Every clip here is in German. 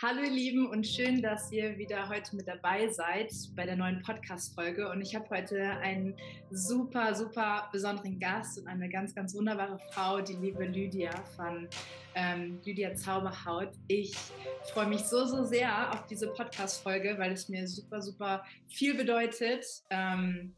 Hallo ihr Lieben und schön, dass ihr wieder heute mit dabei seid bei der neuen Podcast-Folge. Und ich habe heute einen super, super besonderen Gast und eine ganz, ganz wunderbare Frau, die liebe Lydia von ähm, Lydia Zauberhaut. Ich freue mich so, so sehr auf diese Podcast-Folge, weil es mir super, super viel bedeutet. Ähm,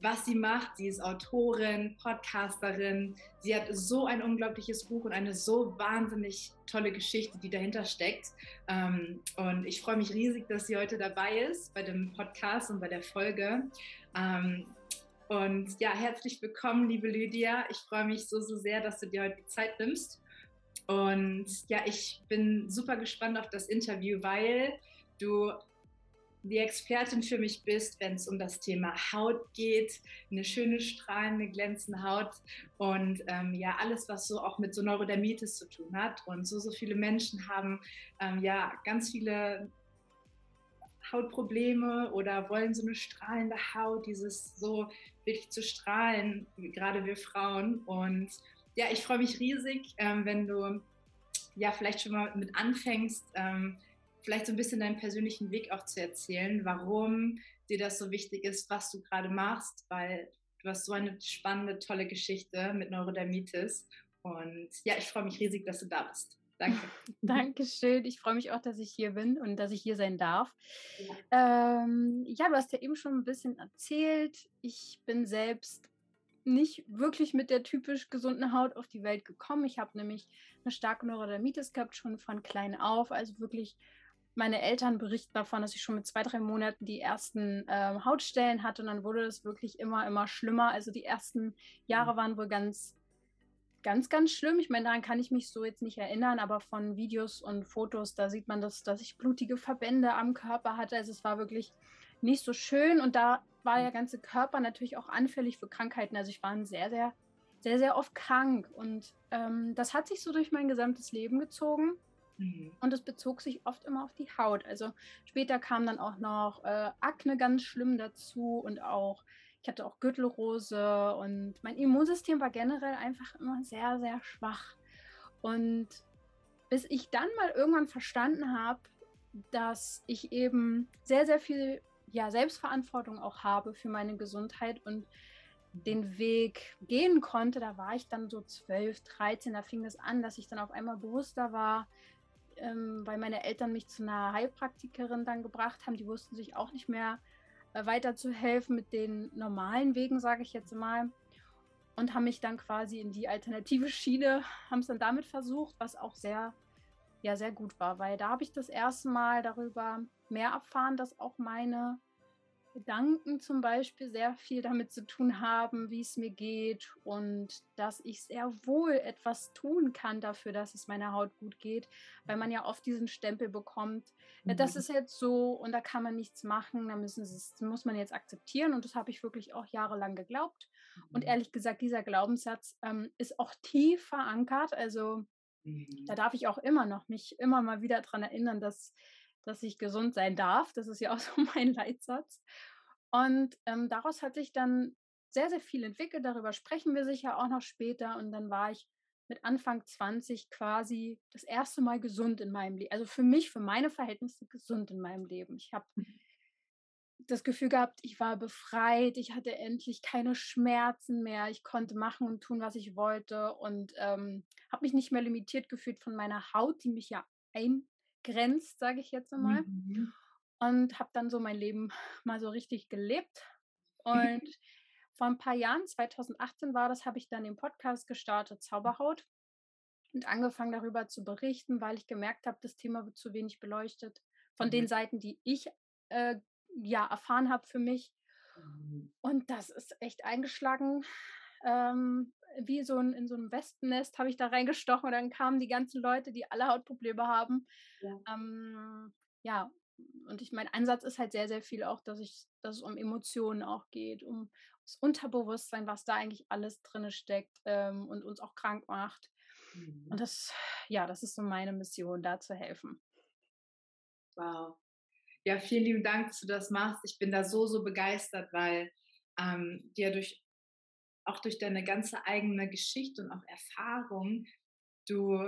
was sie macht. Sie ist Autorin, Podcasterin. Sie hat so ein unglaubliches Buch und eine so wahnsinnig tolle Geschichte, die dahinter steckt. Ähm, und ich freue mich riesig, dass sie heute dabei ist bei dem Podcast und bei der Folge. Ähm, und ja, herzlich willkommen, liebe Lydia. Ich freue mich so, so sehr, dass du dir heute die Zeit nimmst. Und ja, ich bin super gespannt auf das Interview, weil du die Expertin für mich bist, wenn es um das Thema Haut geht, eine schöne, strahlende, glänzende Haut und ähm, ja, alles, was so auch mit so Neurodermitis zu tun hat. Und so, so viele Menschen haben ähm, ja ganz viele Hautprobleme oder wollen so eine strahlende Haut, dieses so wirklich zu strahlen, gerade wir Frauen. Und ja, ich freue mich riesig, ähm, wenn du ja vielleicht schon mal mit anfängst, ähm, vielleicht so ein bisschen deinen persönlichen Weg auch zu erzählen, warum dir das so wichtig ist, was du gerade machst, weil du hast so eine spannende, tolle Geschichte mit Neurodermitis. Und ja, ich freue mich riesig, dass du da bist. Danke. Dankeschön. Ich freue mich auch, dass ich hier bin und dass ich hier sein darf. Ja. Ähm, ja, du hast ja eben schon ein bisschen erzählt. Ich bin selbst nicht wirklich mit der typisch gesunden Haut auf die Welt gekommen. Ich habe nämlich eine starke Neurodermitis gehabt, schon von klein auf. Also wirklich meine Eltern berichten davon, dass ich schon mit zwei, drei Monaten die ersten ähm, Hautstellen hatte und dann wurde es wirklich immer, immer schlimmer. Also die ersten Jahre mhm. waren wohl ganz, ganz, ganz schlimm. Ich meine, daran kann ich mich so jetzt nicht erinnern, aber von Videos und Fotos, da sieht man, das, dass ich blutige Verbände am Körper hatte. Also es war wirklich nicht so schön und da war der mhm. ganze Körper natürlich auch anfällig für Krankheiten. Also ich war sehr, sehr, sehr, sehr oft krank und ähm, das hat sich so durch mein gesamtes Leben gezogen. Mhm. Und es bezog sich oft immer auf die Haut. Also später kam dann auch noch äh, Akne ganz schlimm dazu und auch, ich hatte auch Gürtelrose und mein Immunsystem war generell einfach immer sehr, sehr schwach. Und bis ich dann mal irgendwann verstanden habe, dass ich eben sehr, sehr viel ja, Selbstverantwortung auch habe für meine Gesundheit und den Weg gehen konnte, da war ich dann so 12, 13, da fing es an, dass ich dann auf einmal bewusster war, ähm, weil meine Eltern mich zu einer Heilpraktikerin dann gebracht haben. Die wussten sich auch nicht mehr äh, weiter zu helfen mit den normalen Wegen, sage ich jetzt mal. Und haben mich dann quasi in die alternative Schiene, haben es dann damit versucht, was auch sehr, ja, sehr gut war, weil da habe ich das erste Mal darüber mehr erfahren, dass auch meine Gedanken zum Beispiel sehr viel damit zu tun haben, wie es mir geht und dass ich sehr wohl etwas tun kann dafür, dass es meiner Haut gut geht, weil man ja oft diesen Stempel bekommt, mhm. das ist jetzt so und da kann man nichts machen, da müssen das muss man jetzt akzeptieren und das habe ich wirklich auch jahrelang geglaubt mhm. und ehrlich gesagt, dieser Glaubenssatz ähm, ist auch tief verankert, also mhm. da darf ich auch immer noch mich immer mal wieder daran erinnern, dass dass ich gesund sein darf. Das ist ja auch so mein Leitsatz. Und ähm, daraus hat sich dann sehr, sehr viel entwickelt. Darüber sprechen wir sicher auch noch später. Und dann war ich mit Anfang 20 quasi das erste Mal gesund in meinem Leben. Also für mich, für meine Verhältnisse gesund in meinem Leben. Ich habe mhm. das Gefühl gehabt, ich war befreit, ich hatte endlich keine Schmerzen mehr, ich konnte machen und tun, was ich wollte und ähm, habe mich nicht mehr limitiert gefühlt von meiner Haut, die mich ja eingrenzt, sage ich jetzt einmal. Mhm und habe dann so mein Leben mal so richtig gelebt. Und vor ein paar Jahren, 2018 war das, habe ich dann den Podcast gestartet, Zauberhaut, und angefangen darüber zu berichten, weil ich gemerkt habe, das Thema wird zu wenig beleuchtet. Von mhm. den Seiten, die ich äh, ja erfahren habe für mich. Mhm. Und das ist echt eingeschlagen. Ähm, wie so ein, in so einem Wespennest habe ich da reingestochen und dann kamen die ganzen Leute, die alle Hautprobleme haben. Ja, ähm, ja und ich mein Ansatz ist halt sehr, sehr viel auch, dass ich, dass es um Emotionen auch geht, um das Unterbewusstsein, was da eigentlich alles drin steckt ähm, und uns auch krank macht. Mhm. Und das, ja, das ist so meine Mission, da zu helfen. Wow. Ja, vielen lieben Dank, dass du das machst. Ich bin da so, so begeistert, weil ähm, dir durch auch durch deine ganze eigene Geschichte und auch Erfahrung du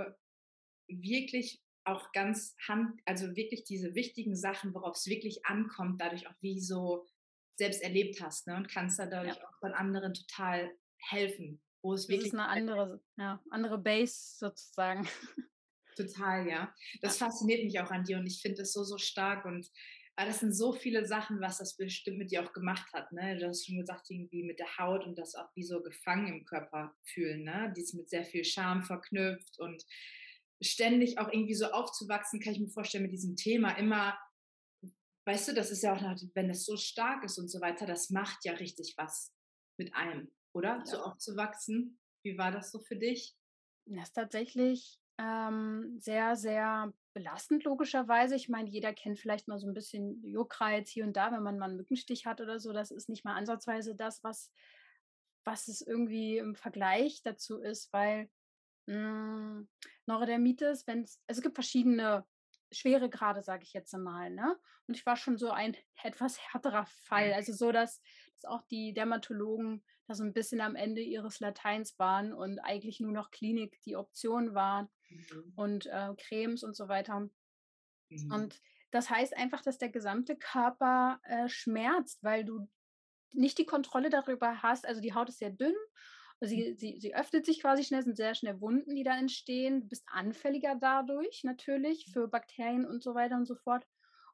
wirklich auch ganz hand, also wirklich diese wichtigen Sachen, worauf es wirklich ankommt, dadurch auch wie so selbst erlebt hast, ne? Und kannst dadurch ja. auch von anderen total helfen, wo es das wirklich ist eine andere, ja, andere Base sozusagen. Total, ja. Das ja. fasziniert mich auch an dir und ich finde es so, so stark und aber das sind so viele Sachen, was das bestimmt mit dir auch gemacht hat. Ne? Du hast schon gesagt, irgendwie mit der Haut und das auch wie so gefangen im Körper fühlen. Ne? Die ist mit sehr viel Scham verknüpft und ständig auch irgendwie so aufzuwachsen, kann ich mir vorstellen, mit diesem Thema immer, weißt du, das ist ja auch, wenn es so stark ist und so weiter, das macht ja richtig was mit einem, oder? Ja. So aufzuwachsen. Wie war das so für dich? Das ist tatsächlich ähm, sehr, sehr belastend, logischerweise. Ich meine, jeder kennt vielleicht mal so ein bisschen Juckreiz hier und da, wenn man mal einen Mückenstich hat oder so. Das ist nicht mal ansatzweise das, was, was es irgendwie im Vergleich dazu ist, weil mh, hm, Neurodermitis, wenn es, also es gibt verschiedene schwere Grade, sage ich jetzt einmal, ne? Und ich war schon so ein etwas härterer Fall. Also so, dass, dass auch die Dermatologen da so ein bisschen am Ende ihres Lateins waren und eigentlich nur noch Klinik die Option war mhm. und äh, Cremes und so weiter. Mhm. Und das heißt einfach, dass der gesamte Körper äh, schmerzt, weil du nicht die Kontrolle darüber hast. Also die Haut ist sehr dünn Sie, sie, sie öffnet sich quasi schnell, sind sehr schnell Wunden, die da entstehen. Du bist anfälliger dadurch natürlich für Bakterien und so weiter und so fort.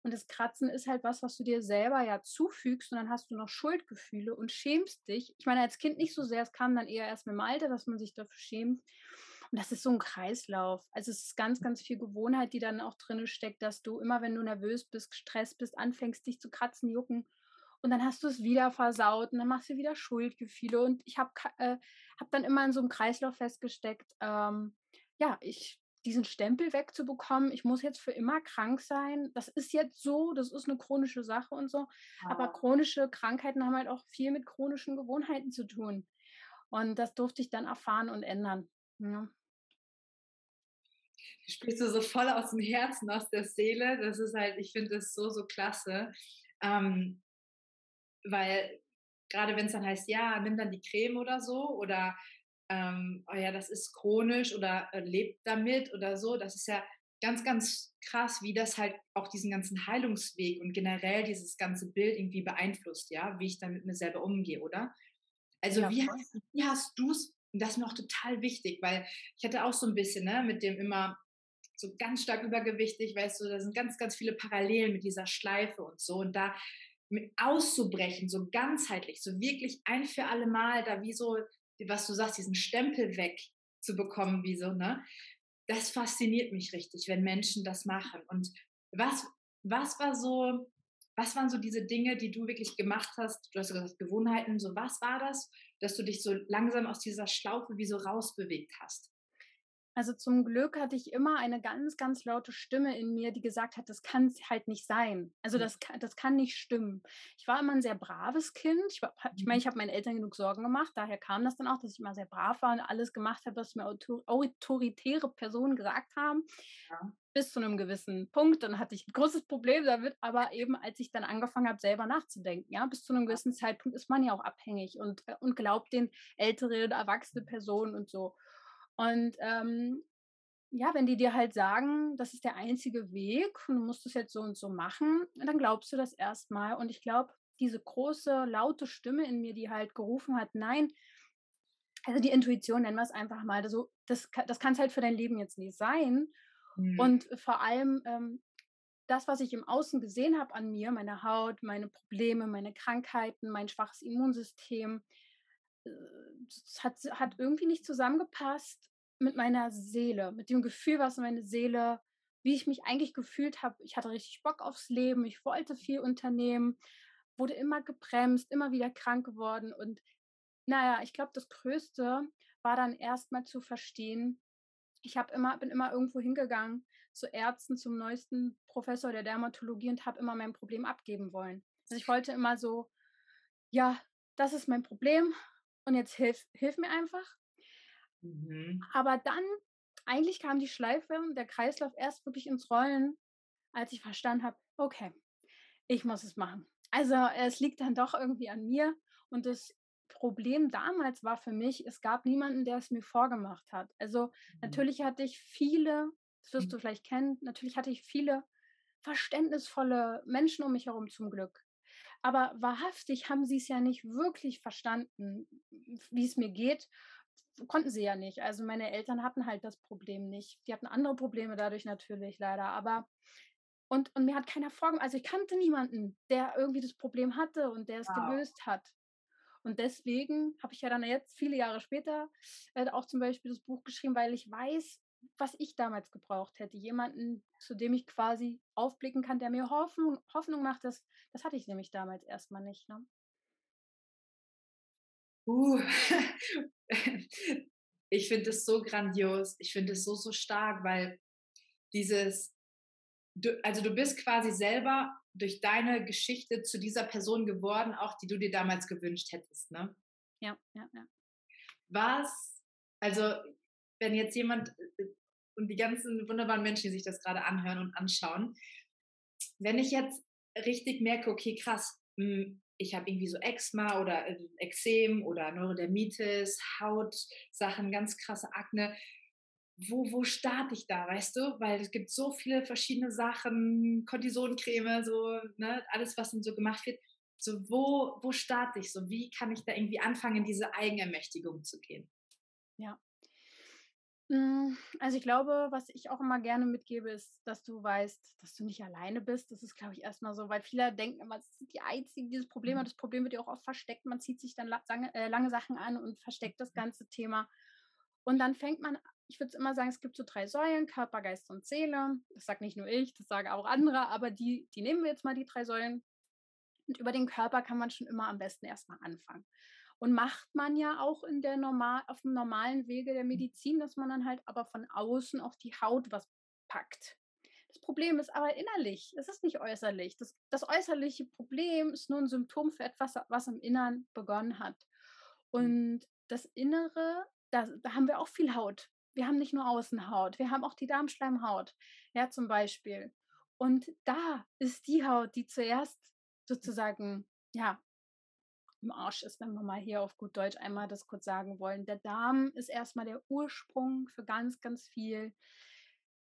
Und das Kratzen ist halt was, was du dir selber ja zufügst und dann hast du noch Schuldgefühle und schämst dich. Ich meine, als Kind nicht so sehr, es kam dann eher erst mit dem Alter, dass man sich dafür schämt. Und das ist so ein Kreislauf. Also es ist ganz, ganz viel Gewohnheit, die dann auch drin steckt, dass du immer, wenn du nervös bist, gestresst bist, anfängst, dich zu kratzen, jucken und dann hast du es wieder versaut und dann machst du wieder Schuldgefühle. Und ich habe äh, hab dann immer in so einem Kreislauf festgesteckt, ähm, ja, ich diesen Stempel wegzubekommen, ich muss jetzt für immer krank sein. Das ist jetzt so, das ist eine chronische Sache und so. Ja. Aber chronische Krankheiten haben halt auch viel mit chronischen Gewohnheiten zu tun. Und das durfte ich dann erfahren und ändern. Ja. Sprichst du so voll aus dem Herzen, aus der Seele. Das ist halt, ich finde das so, so klasse. Ähm, weil gerade wenn es dann heißt, ja, nimm dann die Creme oder so oder ähm, oh ja, das ist chronisch oder äh, lebt damit oder so, das ist ja ganz, ganz krass, wie das halt auch diesen ganzen Heilungsweg und generell dieses ganze Bild irgendwie beeinflusst, ja, wie ich dann mit mir selber umgehe, oder? Also ja, wie, hast, wie hast du es, und das ist mir auch total wichtig, weil ich hatte auch so ein bisschen, ne, mit dem immer so ganz stark übergewichtig, weißt du, da sind ganz, ganz viele Parallelen mit dieser Schleife und so. Und da auszubrechen, so ganzheitlich, so wirklich ein für alle Mal da wie so, was du sagst, diesen Stempel wegzubekommen, wie so, ne? Das fasziniert mich richtig, wenn Menschen das machen. Und was, was war so, was waren so diese Dinge, die du wirklich gemacht hast? Du hast gesagt, Gewohnheiten, so was war das, dass du dich so langsam aus dieser Schlaufe wie so rausbewegt hast? Also zum Glück hatte ich immer eine ganz, ganz laute Stimme in mir, die gesagt hat, das kann halt nicht sein. Also das, das kann nicht stimmen. Ich war immer ein sehr braves Kind. Ich, war, ich meine, mhm. ich habe meinen Eltern genug Sorgen gemacht. Daher kam das dann auch, dass ich immer sehr brav war und alles gemacht habe, was mir autoritäre Personen gesagt haben. Ja. Bis zu einem gewissen Punkt. Dann hatte ich ein großes Problem damit. Aber eben, als ich dann angefangen habe, selber nachzudenken, ja, bis zu einem gewissen Zeitpunkt ist man ja auch abhängig und, äh, und glaubt den älteren, erwachsenen Personen und so. Und ähm, ja, wenn die dir halt sagen, das ist der einzige Weg und du musst es jetzt so und so machen, dann glaubst du das erstmal. Und ich glaube, diese große, laute Stimme in mir, die halt gerufen hat, nein, also die Intuition, nennen wir es einfach mal, also das, das kann es halt für dein Leben jetzt nicht sein. Mhm. Und vor allem ähm, das, was ich im Außen gesehen habe an mir, meine Haut, meine Probleme, meine Krankheiten, mein schwaches Immunsystem, hat, hat irgendwie nicht zusammengepasst mit meiner Seele, mit dem Gefühl, was meine Seele, wie ich mich eigentlich gefühlt habe. Ich hatte richtig Bock aufs Leben, ich wollte viel unternehmen, wurde immer gebremst, immer wieder krank geworden. Und naja, ich glaube, das Größte war dann erstmal zu verstehen, ich habe immer, bin immer irgendwo hingegangen zu Ärzten, zum neuesten Professor der Dermatologie und habe immer mein Problem abgeben wollen. Also ich wollte immer so, ja, das ist mein Problem, und jetzt hilf, hilf mir einfach. Mhm. Aber dann, eigentlich kam die Schleife, der Kreislauf erst wirklich ins Rollen, als ich verstanden habe, okay, ich muss es machen. Also es liegt dann doch irgendwie an mir. Und das Problem damals war für mich, es gab niemanden, der es mir vorgemacht hat. Also mhm. natürlich hatte ich viele Das wirst mhm. du vielleicht kennen. Natürlich hatte ich viele verständnisvolle Menschen um mich herum zum Glück. Aber wahrhaftig haben sie es ja nicht wirklich verstanden, wie es mir geht. Konnten sie ja nicht. Also meine Eltern hatten halt das Problem nicht. Die hatten andere Probleme dadurch natürlich leider. Aber und, und mir hat keiner vorgemacht, also ich kannte niemanden, der irgendwie das Problem hatte und der es wow. gelöst hat. Und deswegen habe ich ja dann jetzt viele Jahre später äh, auch zum Beispiel das Buch geschrieben, weil ich weiß, was ich damals gebraucht hätte. Jemanden, zu dem ich quasi aufblicken kann, der mir Hoffnung, Hoffnung macht. Das, das hatte ich nämlich damals erstmal nicht. Ne? Uh. ich finde es so grandios. Ich finde es so, so stark, weil dieses, du, also du bist quasi selber durch deine Geschichte zu dieser Person geworden, auch die du dir damals gewünscht hättest, ne? Ja, ja, ja. Was, also wenn jetzt jemand äh, und die ganzen wunderbaren Menschen, die sich das gerade anhören und anschauen, wenn ich jetzt richtig merke, okay, krass, hm, ich habe irgendwie so Eczema oder äh, Ekzem oder Neurodermitis, Hautsachen, ganz krasse Akne. Wo, wo starte ich da, weißt du? Weil es gibt so viele verschiedene Sachen, Kortisoncreme, so, ne, alles, was dann so gemacht wird. So, wo, wo starte ich so? Wie kann ich da irgendwie anfangen, in diese Eigenermächtigung zu gehen? Ja, also ich glaube, was ich auch immer gerne mitgebe, ist, dass du weißt, dass du nicht alleine bist. Das ist, glaube ich, erstmal so, weil viele denken immer, es sind die Einzigen, die dieses Problem haben. Mhm. Das Problem wird ja auch oft versteckt. Man zieht sich dann lange, äh, lange Sachen an und versteckt das mhm. ganze Thema. Und dann fängt man, ich würde immer sagen, es gibt so drei Säulen, Körper, Geist und Seele. Das sagt nicht nur ich, das sagen auch andere, aber die, die nehmen wir jetzt mal, die drei Säulen. Und über den Körper kann man schon immer am besten erstmal anfangen. Und macht man ja auch in der normal, auf dem normalen Wege der Medizin, dass man dann halt aber von außen auf die Haut was packt. Das Problem ist aber innerlich, es ist nicht äußerlich. Das, das äußerliche Problem ist nur ein Symptom für etwas, was im Innern begonnen hat. Mhm. Und das Innere, da, da haben wir auch viel Haut. Wir haben nicht nur Außenhaut, wir haben auch die Darmschleimhaut, ja, zum Beispiel. Und da ist die Haut, die zuerst sozusagen, ja, im Arsch ist, wenn wir mal hier auf gut Deutsch einmal das kurz sagen wollen. Der Darm ist erstmal der Ursprung für ganz, ganz viel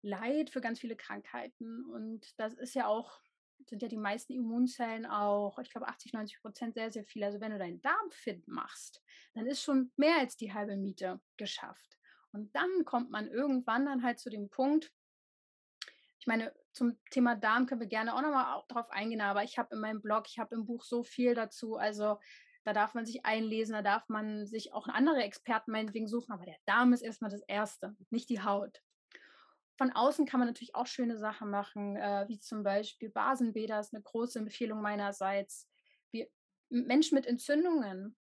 Leid, für ganz viele Krankheiten. Und das ist ja auch, sind ja die meisten Immunzellen auch, ich glaube 80, 90 Prozent sehr, sehr viel. Also wenn du deinen Darm fit machst, dann ist schon mehr als die halbe Miete geschafft. Und dann kommt man irgendwann dann halt zu dem Punkt, ich meine, zum Thema Darm können wir gerne auch nochmal drauf eingehen, aber ich habe in meinem Blog, ich habe im Buch so viel dazu. Also da darf man sich einlesen, da darf man sich auch andere Experten meinetwegen suchen, aber der Darm ist erstmal das Erste, nicht die Haut. Von außen kann man natürlich auch schöne Sachen machen, äh, wie zum Beispiel Basenbäder ist eine große Empfehlung meinerseits. Wir, Menschen mit Entzündungen,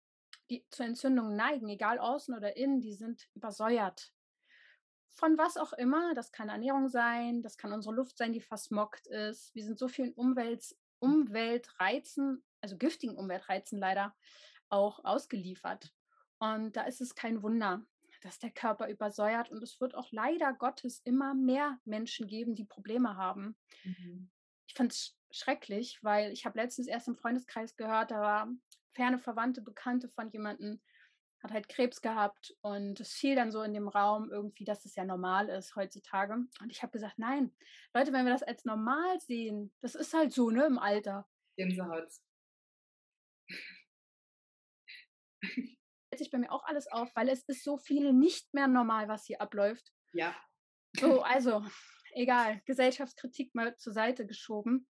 die zu Entzündungen neigen, egal außen oder innen, die sind übersäuert. Von was auch immer, das kann Ernährung sein, das kann unsere Luft sein, die versmockt ist. Wir sind so vielen Umwelt, Umweltreizen also giftigen Umweltreizen leider auch ausgeliefert. Und da ist es kein Wunder, dass der Körper übersäuert und es wird auch leider Gottes immer mehr Menschen geben, die Probleme haben. Mhm. Ich fand es schrecklich, weil ich habe letztens erst im Freundeskreis gehört, da war ferne Verwandte, Bekannte von jemandem, hat halt Krebs gehabt und es fiel dann so in dem Raum irgendwie, dass es ja normal ist heutzutage. Und ich habe gesagt, nein, Leute, wenn wir das als normal sehen, das ist halt so, ne, im Alter. Gänsehaut sich bei mir auch alles auf, weil es ist so viel nicht mehr normal, was hier abläuft. Ja. So, also, egal, Gesellschaftskritik mal zur Seite geschoben.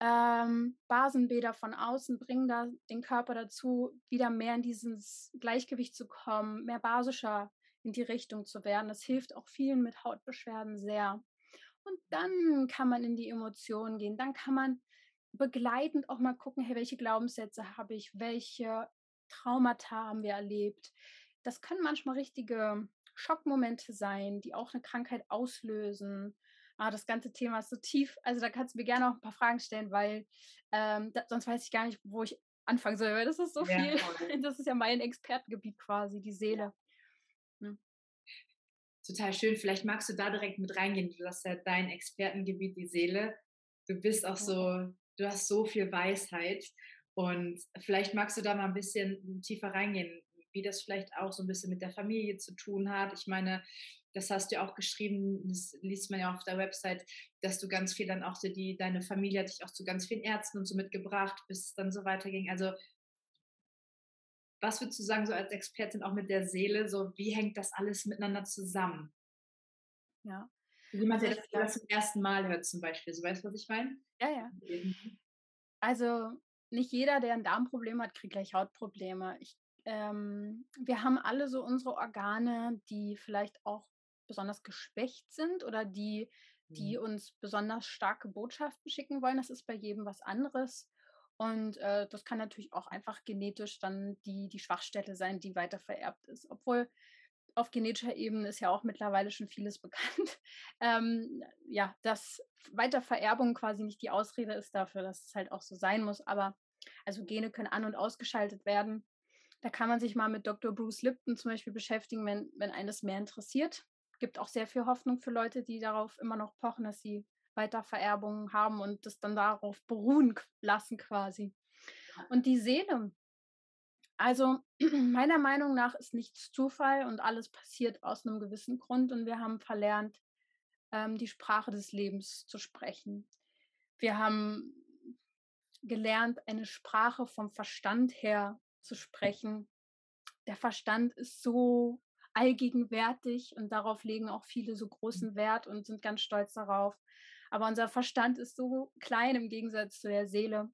Ähm, Basenbäder von außen bringen da den Körper dazu, wieder mehr in dieses Gleichgewicht zu kommen, mehr basischer in die Richtung zu werden. Das hilft auch vielen mit Hautbeschwerden sehr. Und dann kann man in die Emotionen gehen. Dann kann man begleitend auch mal gucken, hey, welche Glaubenssätze habe ich, welche Traumata haben wir erlebt. Das können manchmal richtige Schockmomente sein, die auch eine Krankheit auslösen. Ah, das ganze Thema ist so tief. Also da kannst du mir gerne auch ein paar Fragen stellen, weil ähm, da, sonst weiß ich gar nicht, wo ich anfangen soll, weil das ist so ja, viel. Toll. Das ist ja mein Expertengebiet quasi, die Seele. Ja. Total schön. Vielleicht magst du da direkt mit reingehen. Du hast ja dein Expertengebiet, die Seele. Du bist auch so du hast so viel Weisheit und vielleicht magst du da mal ein bisschen tiefer reingehen, wie das vielleicht auch so ein bisschen mit der Familie zu tun hat. Ich meine, das hast du auch geschrieben, das liest man ja auf der Website, dass du ganz viel dann auch so die, deine Familie hat dich auch zu ganz vielen Ärzten und so mitgebracht, bis es dann so weiterging. Also was würdest du sagen, so als Expertin auch mit der Seele, so wie hängt das alles miteinander zusammen? Ja. Wie man also das, das zum ersten Mal hört zum Beispiel, so weißt du, was ich meine? Ja, ja. Also nicht jeder, der ein Darmproblem hat, kriegt gleich Hautprobleme. Ich, ähm, wir haben alle so unsere Organe, die vielleicht auch besonders geschwächt sind oder die, die mhm. uns besonders starke Botschaften schicken wollen. Das ist bei jedem was anderes. Und äh, das kann natürlich auch einfach genetisch dann die, die Schwachstelle sein, die weiter vererbt ist. Obwohl auf genetischer Ebene ist ja auch mittlerweile schon vieles bekannt. Ähm, ja, dass Weitervererbung quasi nicht die Ausrede ist dafür, dass es halt auch so sein muss. Aber also Gene können an- und ausgeschaltet werden. Da kann man sich mal mit Dr. Bruce Lipton zum Beispiel beschäftigen, wenn, wenn eines mehr interessiert. Gibt auch sehr viel Hoffnung für Leute, die darauf immer noch pochen, dass sie Weitervererbungen haben und das dann darauf beruhen lassen quasi. Und die Seele, also meiner Meinung nach ist nichts Zufall und alles passiert aus einem gewissen Grund und wir haben verlernt, ähm, die Sprache des Lebens zu sprechen. Wir haben gelernt, eine Sprache vom Verstand her zu sprechen. Der Verstand ist so allgegenwärtig und darauf legen auch viele so großen Wert und sind ganz stolz darauf. Aber unser Verstand ist so klein im Gegensatz zu der Seele.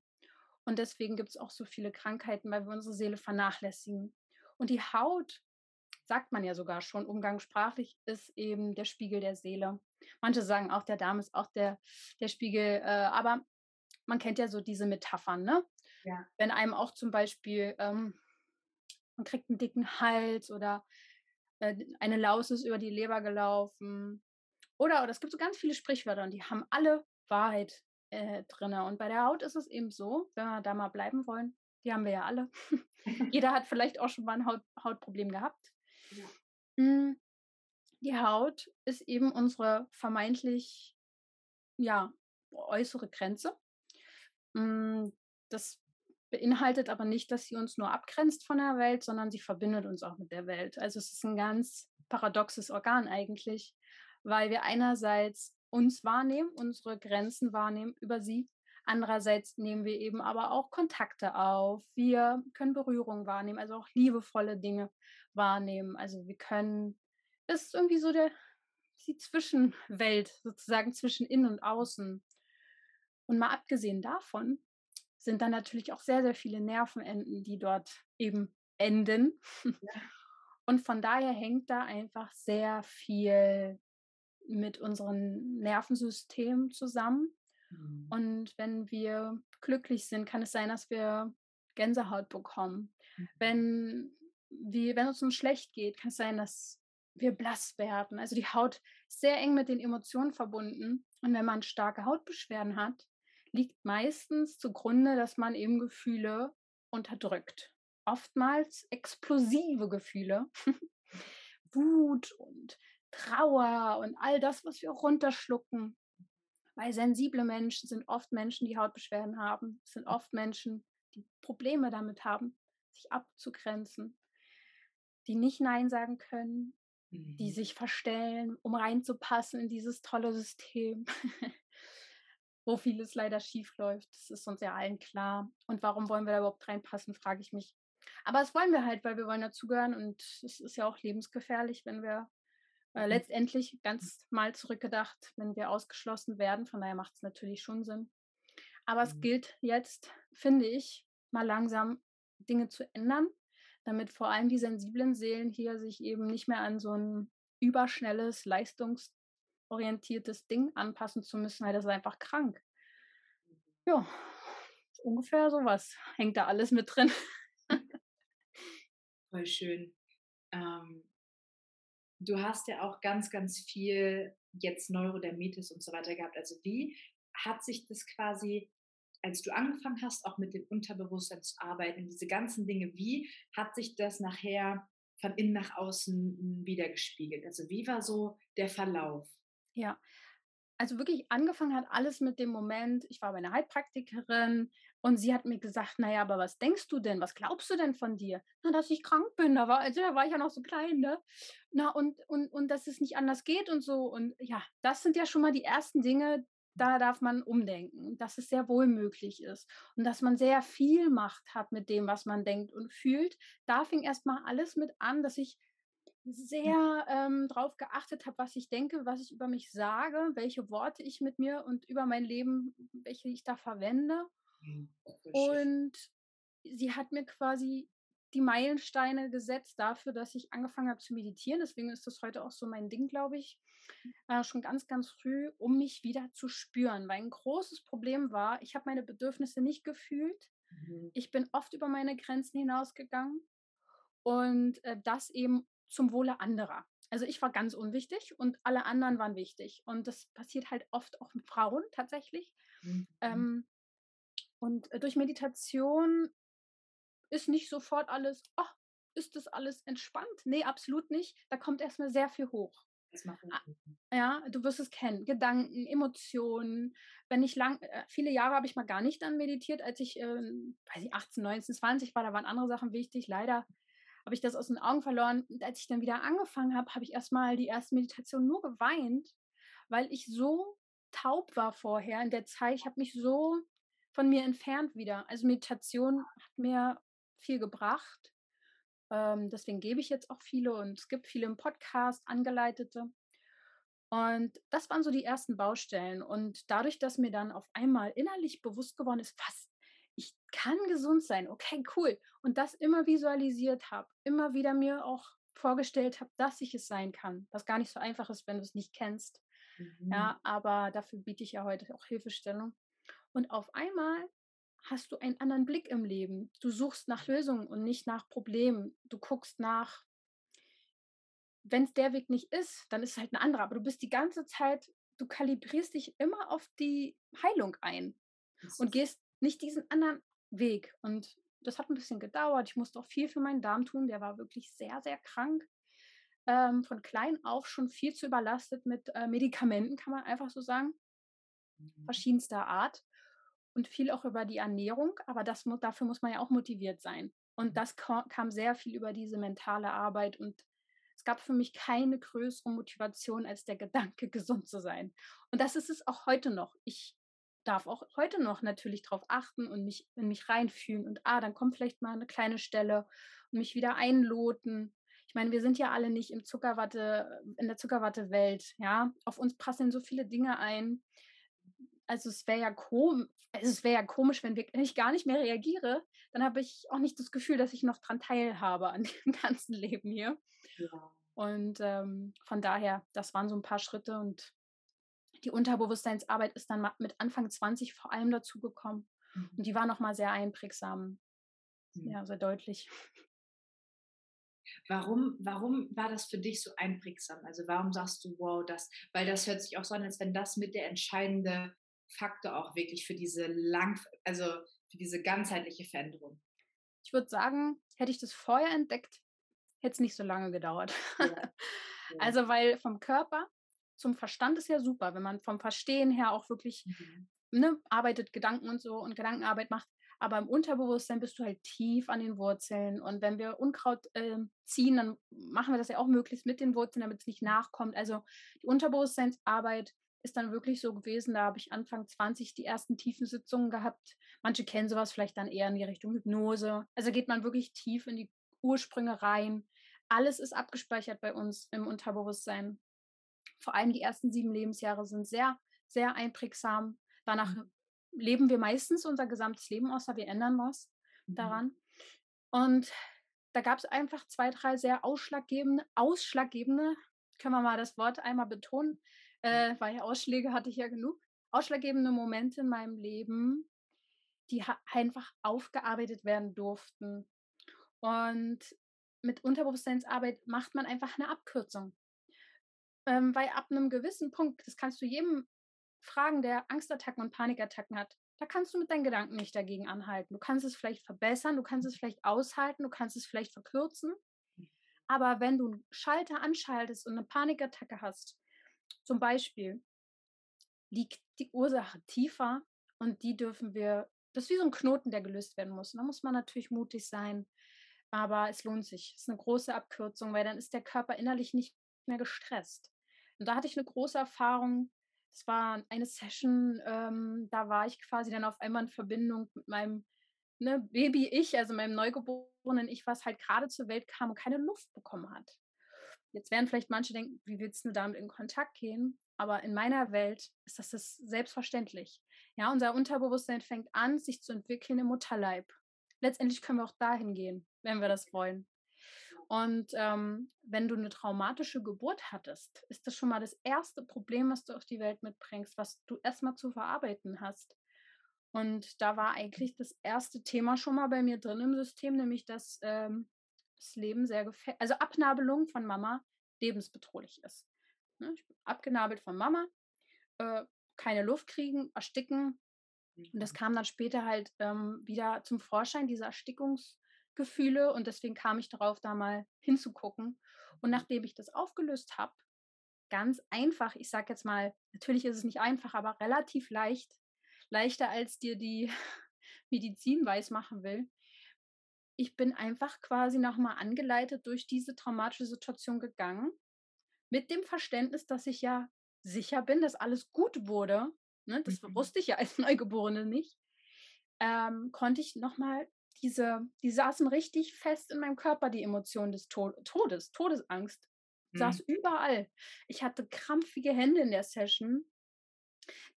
Und deswegen gibt es auch so viele Krankheiten, weil wir unsere Seele vernachlässigen. Und die Haut, sagt man ja sogar schon umgangssprachlich, ist eben der Spiegel der Seele. Manche sagen auch, der Darm ist auch der, der Spiegel. Äh, aber man kennt ja so diese Metaphern, ne? Ja. Wenn einem auch zum Beispiel, ähm, man kriegt einen dicken Hals oder äh, eine Laus ist über die Leber gelaufen oder, oder es gibt so ganz viele Sprichwörter und die haben alle Wahrheit äh, drin. Und bei der Haut ist es eben so, wenn wir da mal bleiben wollen, die haben wir ja alle. Jeder hat vielleicht auch schon mal ein Haut Hautproblem gehabt. Ja. Hm, die Haut ist eben unsere vermeintlich ja, äußere Grenze. Hm, das beinhaltet aber nicht, dass sie uns nur abgrenzt von der Welt, sondern sie verbindet uns auch mit der Welt. Also es ist ein ganz paradoxes Organ eigentlich weil wir einerseits uns wahrnehmen, unsere Grenzen wahrnehmen über sie. Andererseits nehmen wir eben aber auch Kontakte auf. Wir können Berührung wahrnehmen, also auch liebevolle Dinge wahrnehmen. Also wir können, das ist irgendwie so der, die Zwischenwelt sozusagen zwischen innen und außen. Und mal abgesehen davon sind dann natürlich auch sehr, sehr viele Nervenenden, die dort eben enden. Ja. Und von daher hängt da einfach sehr viel mit unserem Nervensystem zusammen. Mhm. Und wenn wir glücklich sind, kann es sein, dass wir Gänsehaut bekommen. Mhm. Wenn, wir, wenn es uns schlecht geht, kann es sein, dass wir blass werden. Also die Haut ist sehr eng mit den Emotionen verbunden. Und wenn man starke Hautbeschwerden hat, liegt meistens zugrunde, dass man eben Gefühle unterdrückt. Oftmals explosive Gefühle. Wut und Trauer und all das, was wir runterschlucken. Weil sensible Menschen sind oft Menschen, die Hautbeschwerden haben, es sind oft Menschen, die Probleme damit haben, sich abzugrenzen, die nicht Nein sagen können, mhm. die sich verstellen, um reinzupassen in dieses tolle System, wo vieles leider schief läuft. Das ist uns ja allen klar. Und warum wollen wir da überhaupt reinpassen, frage ich mich. Aber das wollen wir halt, weil wir wollen dazugehören und es ist ja auch lebensgefährlich, wenn wir äh, letztendlich ganz mal zurückgedacht, wenn wir ausgeschlossen werden. Von daher macht es natürlich schon Sinn. Aber mhm. es gilt jetzt, finde ich, mal langsam Dinge zu ändern, damit vor allem die sensiblen Seelen hier sich eben nicht mehr an so ein überschnelles, leistungsorientiertes Ding anpassen zu müssen, weil das ist einfach krank. Ja, ungefähr sowas hängt da alles mit drin. Voll schön. Ähm, du hast ja auch ganz, ganz viel jetzt Neurodermitis und so weiter gehabt. Also wie hat sich das quasi, als du angefangen hast, auch mit dem Unterbewusstsein zu arbeiten, diese ganzen Dinge, wie hat sich das nachher von innen nach außen wiedergespiegelt? Also wie war so der Verlauf? Ja, also wirklich angefangen hat alles mit dem Moment, ich war bei einer Heilpraktikerin und sie hat mir gesagt, naja, aber was denkst du denn? Was glaubst du denn von dir? Na, dass ich krank bin. Da war, also, da war ich ja noch so klein, ne? Na, und, und, und dass es nicht anders geht und so. Und ja, das sind ja schon mal die ersten Dinge, da darf man umdenken, dass es sehr wohl möglich ist und dass man sehr viel Macht hat mit dem, was man denkt und fühlt. Da fing erstmal alles mit an, dass ich sehr ähm, darauf geachtet habe, was ich denke, was ich über mich sage, welche Worte ich mit mir und über mein Leben, welche ich da verwende. Mhm, und sie hat mir quasi die Meilensteine gesetzt dafür, dass ich angefangen habe zu meditieren. Deswegen ist das heute auch so mein Ding, glaube ich. Äh, schon ganz, ganz früh, um mich wieder zu spüren. Weil ein großes Problem war, ich habe meine Bedürfnisse nicht gefühlt. Mhm. Ich bin oft über meine Grenzen hinausgegangen. Und äh, das eben zum Wohle anderer. Also ich war ganz unwichtig und alle anderen waren wichtig. Und das passiert halt oft auch mit Frauen tatsächlich. Mhm. Ähm, und äh, durch Meditation ist nicht sofort alles, oh, ist das alles entspannt? Nee, absolut nicht. Da kommt erstmal sehr viel hoch. Ja, du wirst es kennen. Gedanken, Emotionen. Wenn ich lang, äh, viele Jahre habe ich mal gar nicht dann meditiert, als ich, äh, weiß ich, 18, 19, 20 war, da waren andere Sachen wichtig. Leider habe ich das aus den Augen verloren. Und als ich dann wieder angefangen habe, habe ich erstmal die erste Meditation nur geweint, weil ich so taub war vorher in der Zeit. Ich habe mich so von mir entfernt wieder. Also Meditation hat mir viel gebracht. Ähm, deswegen gebe ich jetzt auch viele und es gibt viele im Podcast, angeleitete. Und das waren so die ersten Baustellen. Und dadurch, dass mir dann auf einmal innerlich bewusst geworden ist, was, ich kann gesund sein, okay, cool. Und das immer visualisiert habe, immer wieder mir auch vorgestellt habe, dass ich es sein kann, was gar nicht so einfach ist, wenn du es nicht kennst. Mhm. Ja, aber dafür biete ich ja heute auch Hilfestellung. Und auf einmal hast du einen anderen Blick im Leben. Du suchst nach Lösungen und nicht nach Problemen. Du guckst nach, wenn es der Weg nicht ist, dann ist es halt ein anderer. Aber du bist die ganze Zeit, du kalibrierst dich immer auf die Heilung ein und gehst nicht diesen anderen Weg. Und das hat ein bisschen gedauert. Ich musste auch viel für meinen Darm tun. Der war wirklich sehr, sehr krank. Ähm, von klein auf schon viel zu überlastet mit äh, Medikamenten, kann man einfach so sagen. Mhm. Verschiedenster Art und viel auch über die Ernährung, aber das, dafür muss man ja auch motiviert sein. Und mhm. das kam sehr viel über diese mentale Arbeit und es gab für mich keine größere Motivation als der Gedanke, gesund zu sein. Und das ist es auch heute noch. Ich darf auch heute noch natürlich darauf achten und mich in mich reinfühlen und ah, dann kommt vielleicht mal eine kleine Stelle und mich wieder einloten. Ich meine, wir sind ja alle nicht im Zuckerwatte, in der Zuckerwatte-Welt, ja. Auf uns passen so viele Dinge ein also es wäre ja komisch, also es wäre ja komisch, wenn, wir, wenn ich gar nicht mehr reagiere, dann habe ich auch nicht das Gefühl, dass ich noch dran teilhabe an dem ganzen Leben hier. Ja. Und ähm, von daher, das waren so ein paar Schritte und die Unterbewusstseinsarbeit ist dann mit Anfang 20 vor allem dazu gekommen. Mhm. Und die war nochmal sehr einprägsam. Mhm. Ja, sehr deutlich. Warum, warum war das für dich so einprägsam? Also warum sagst du, wow, das, weil das hört sich auch so an, als wenn das mit der entscheidende Faktor auch wirklich für diese lang, also für diese ganzheitliche Veränderung? Ich würde sagen, hätte ich das vorher entdeckt, hätte es nicht so lange gedauert. Ja. Ja. Also, weil vom Körper zum Verstand ist ja super, wenn man vom Verstehen her auch wirklich mhm. ne, arbeitet, Gedanken und so und Gedankenarbeit macht. Aber im Unterbewusstsein bist du halt tief an den Wurzeln. Und wenn wir Unkraut äh, ziehen, dann machen wir das ja auch möglichst mit den Wurzeln, damit es nicht nachkommt. Also die Unterbewusstseinsarbeit ist dann wirklich so gewesen, da habe ich Anfang 20 die ersten tiefen Sitzungen gehabt. Manche kennen sowas vielleicht dann eher in die Richtung Hypnose. Also geht man wirklich tief in die Ursprünge rein. Alles ist abgespeichert bei uns im Unterbewusstsein. Vor allem die ersten sieben Lebensjahre sind sehr, sehr einprägsam. Danach mhm. leben wir meistens unser gesamtes Leben, außer wir ändern was mhm. daran. Und da gab es einfach zwei, drei sehr ausschlaggebende, ausschlaggebende, können wir mal das Wort einmal betonen, äh, weil Ausschläge hatte ich ja genug. Ausschlaggebende Momente in meinem Leben, die einfach aufgearbeitet werden durften. Und mit Unterbewusstseinsarbeit macht man einfach eine Abkürzung. Ähm, weil ab einem gewissen Punkt, das kannst du jedem fragen, der Angstattacken und Panikattacken hat, da kannst du mit deinen Gedanken nicht dagegen anhalten. Du kannst es vielleicht verbessern, du kannst es vielleicht aushalten, du kannst es vielleicht verkürzen. Aber wenn du einen Schalter anschaltest und eine Panikattacke hast, zum Beispiel, liegt die Ursache tiefer und die dürfen wir, das ist wie so ein Knoten, der gelöst werden muss. Und da muss man natürlich mutig sein, aber es lohnt sich. Es ist eine große Abkürzung, weil dann ist der Körper innerlich nicht mehr gestresst. Und da hatte ich eine große Erfahrung. Es war eine Session, ähm, da war ich quasi dann auf einmal in Verbindung mit meinem ne, Baby-Ich, also meinem neugeborenen Ich, was halt gerade zur Welt kam und keine Luft bekommen hat. Jetzt werden vielleicht manche denken, wie willst du damit in Kontakt gehen? Aber in meiner Welt ist das, das selbstverständlich. Ja, unser Unterbewusstsein fängt an, sich zu entwickeln im Mutterleib. Letztendlich können wir auch dahin gehen, wenn wir das wollen. Und ähm, wenn du eine traumatische Geburt hattest, ist das schon mal das erste Problem, was du auf die Welt mitbringst, was du erstmal zu verarbeiten hast. Und da war eigentlich das erste Thema schon mal bei mir drin im System, nämlich dass ähm, das Leben sehr gefährlich, also Abnabelung von Mama lebensbedrohlich ist. Ne? Ich bin abgenabelt von Mama, äh, keine Luft kriegen, ersticken. Und das mhm. kam dann später halt ähm, wieder zum Vorschein, diese Erstickungsgefühle. Und deswegen kam ich darauf, da mal hinzugucken. Und mhm. nachdem ich das aufgelöst habe, ganz einfach, ich sage jetzt mal, natürlich ist es nicht einfach, aber relativ leicht, leichter als dir die Medizin weiß machen will. Ich bin einfach quasi nochmal angeleitet durch diese traumatische Situation gegangen mit dem Verständnis, dass ich ja sicher bin, dass alles gut wurde, ne, das mhm. wusste ich ja als Neugeborene nicht, ähm, konnte ich nochmal diese, die saßen richtig fest in meinem Körper, die Emotionen des Tod Todes, Todesangst. Mhm. Saß überall. Ich hatte krampfige Hände in der Session.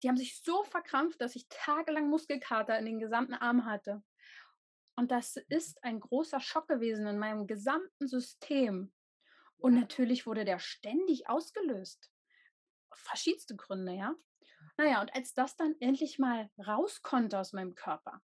Die haben sich so verkrampft, dass ich tagelang Muskelkater in den gesamten Arm hatte. Und das ist ein großer Schock gewesen in meinem gesamten System. Und natürlich wurde der ständig ausgelöst. Verschiedenste Gründe, ja. Naja, und als das dann endlich mal raus konnte aus meinem Körper,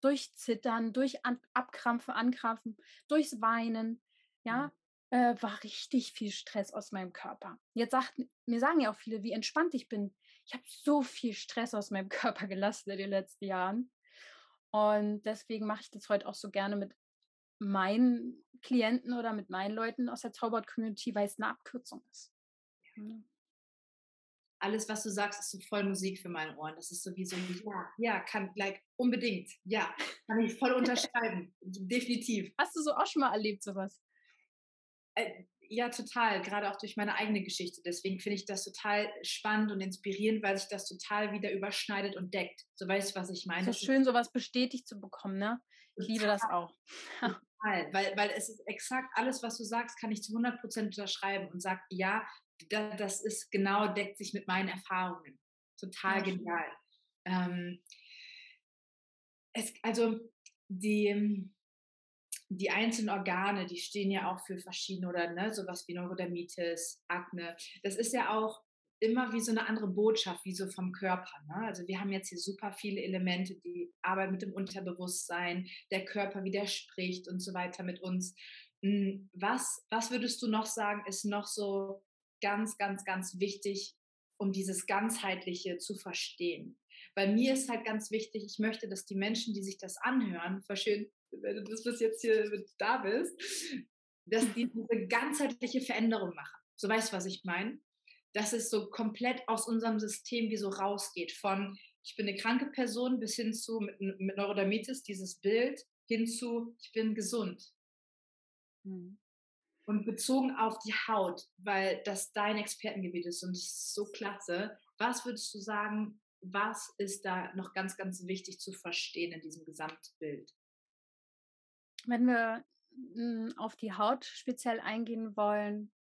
durch Zittern, durch An Abkrampfen, Ankrampfen, durchs Weinen, ja, mhm. äh, war richtig viel Stress aus meinem Körper. Jetzt sagt, mir sagen ja auch viele, wie entspannt ich bin. Ich habe so viel Stress aus meinem Körper gelassen in den letzten Jahren. Und deswegen mache ich das heute auch so gerne mit meinen Klienten oder mit meinen Leuten aus der Zaubert-Community, weil es eine Abkürzung ist. Ja. Alles, was du sagst, ist so voll Musik für meine Ohren. Das ist so wie so, ja, ja, kann, like, unbedingt, ja, kann ich voll unterschreiben, definitiv. Hast du so auch schon mal erlebt, sowas? Äh, ja, total, gerade auch durch meine eigene Geschichte. Deswegen finde ich das total spannend und inspirierend, weil sich das total wieder überschneidet und deckt. So weißt du, was ich meine? Es ist schön, sowas bestätigt zu bekommen, ne? Ich liebe das auch. Total, weil, weil es ist exakt alles, was du sagst, kann ich zu 100 Prozent unterschreiben und sage, ja, das ist genau, deckt sich mit meinen Erfahrungen. Total ja, genial. Ähm, es, also die, die einzelnen Organe, die stehen ja auch für verschiedene oder ne, sowas wie Neurodermitis, Akne. Das ist ja auch immer wie so eine andere Botschaft, wie so vom Körper. Ne? Also wir haben jetzt hier super viele Elemente, die arbeiten mit dem Unterbewusstsein, der Körper widerspricht und so weiter mit uns. Hm, was, was würdest du noch sagen, ist noch so ganz, ganz, ganz wichtig, um dieses Ganzheitliche zu verstehen? Bei mir ist halt ganz wichtig, ich möchte, dass die Menschen, die sich das anhören, schön, wenn du das bis jetzt hier da bist, dass die diese ganzheitliche Veränderung machen. So weißt du, was ich meine? Dass es so komplett aus unserem System wie so rausgeht. Von ich bin eine kranke Person bis hin zu mit, mit Neurodermitis, dieses Bild, hin zu ich bin gesund. Mhm. Und bezogen auf die Haut, weil das dein Expertengebiet ist und es ist so klasse. Was würdest du sagen, was ist da noch ganz, ganz wichtig zu verstehen in diesem Gesamtbild? Wenn wir hm, auf die Haut speziell eingehen wollen,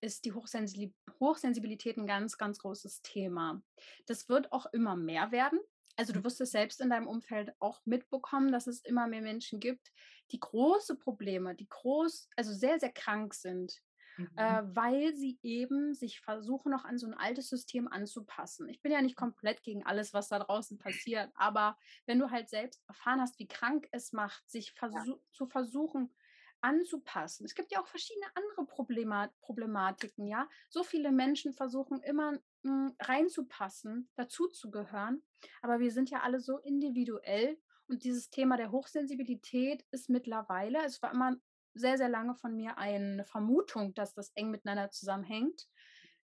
ist die Hochsensibilität ein ganz, ganz großes Thema. Das wird auch immer mehr werden. Also du mhm. wirst es selbst in deinem Umfeld auch mitbekommen, dass es immer mehr Menschen gibt, die große Probleme, die groß, also sehr, sehr krank sind, mhm. äh, weil sie eben sich versuchen, noch an so ein altes System anzupassen. Ich bin ja nicht komplett gegen alles, was da draußen passiert, aber wenn du halt selbst erfahren hast, wie krank es macht, sich versu ja. zu versuchen, anzupassen. Es gibt ja auch verschiedene andere Problema Problematiken, ja. So viele Menschen versuchen immer mh, hm, reinzupassen, dazuzugehören, aber wir sind ja alle so individuell und dieses Thema der Hochsensibilität ist mittlerweile, es war immer sehr, sehr lange von mir eine Vermutung, dass das eng miteinander zusammenhängt.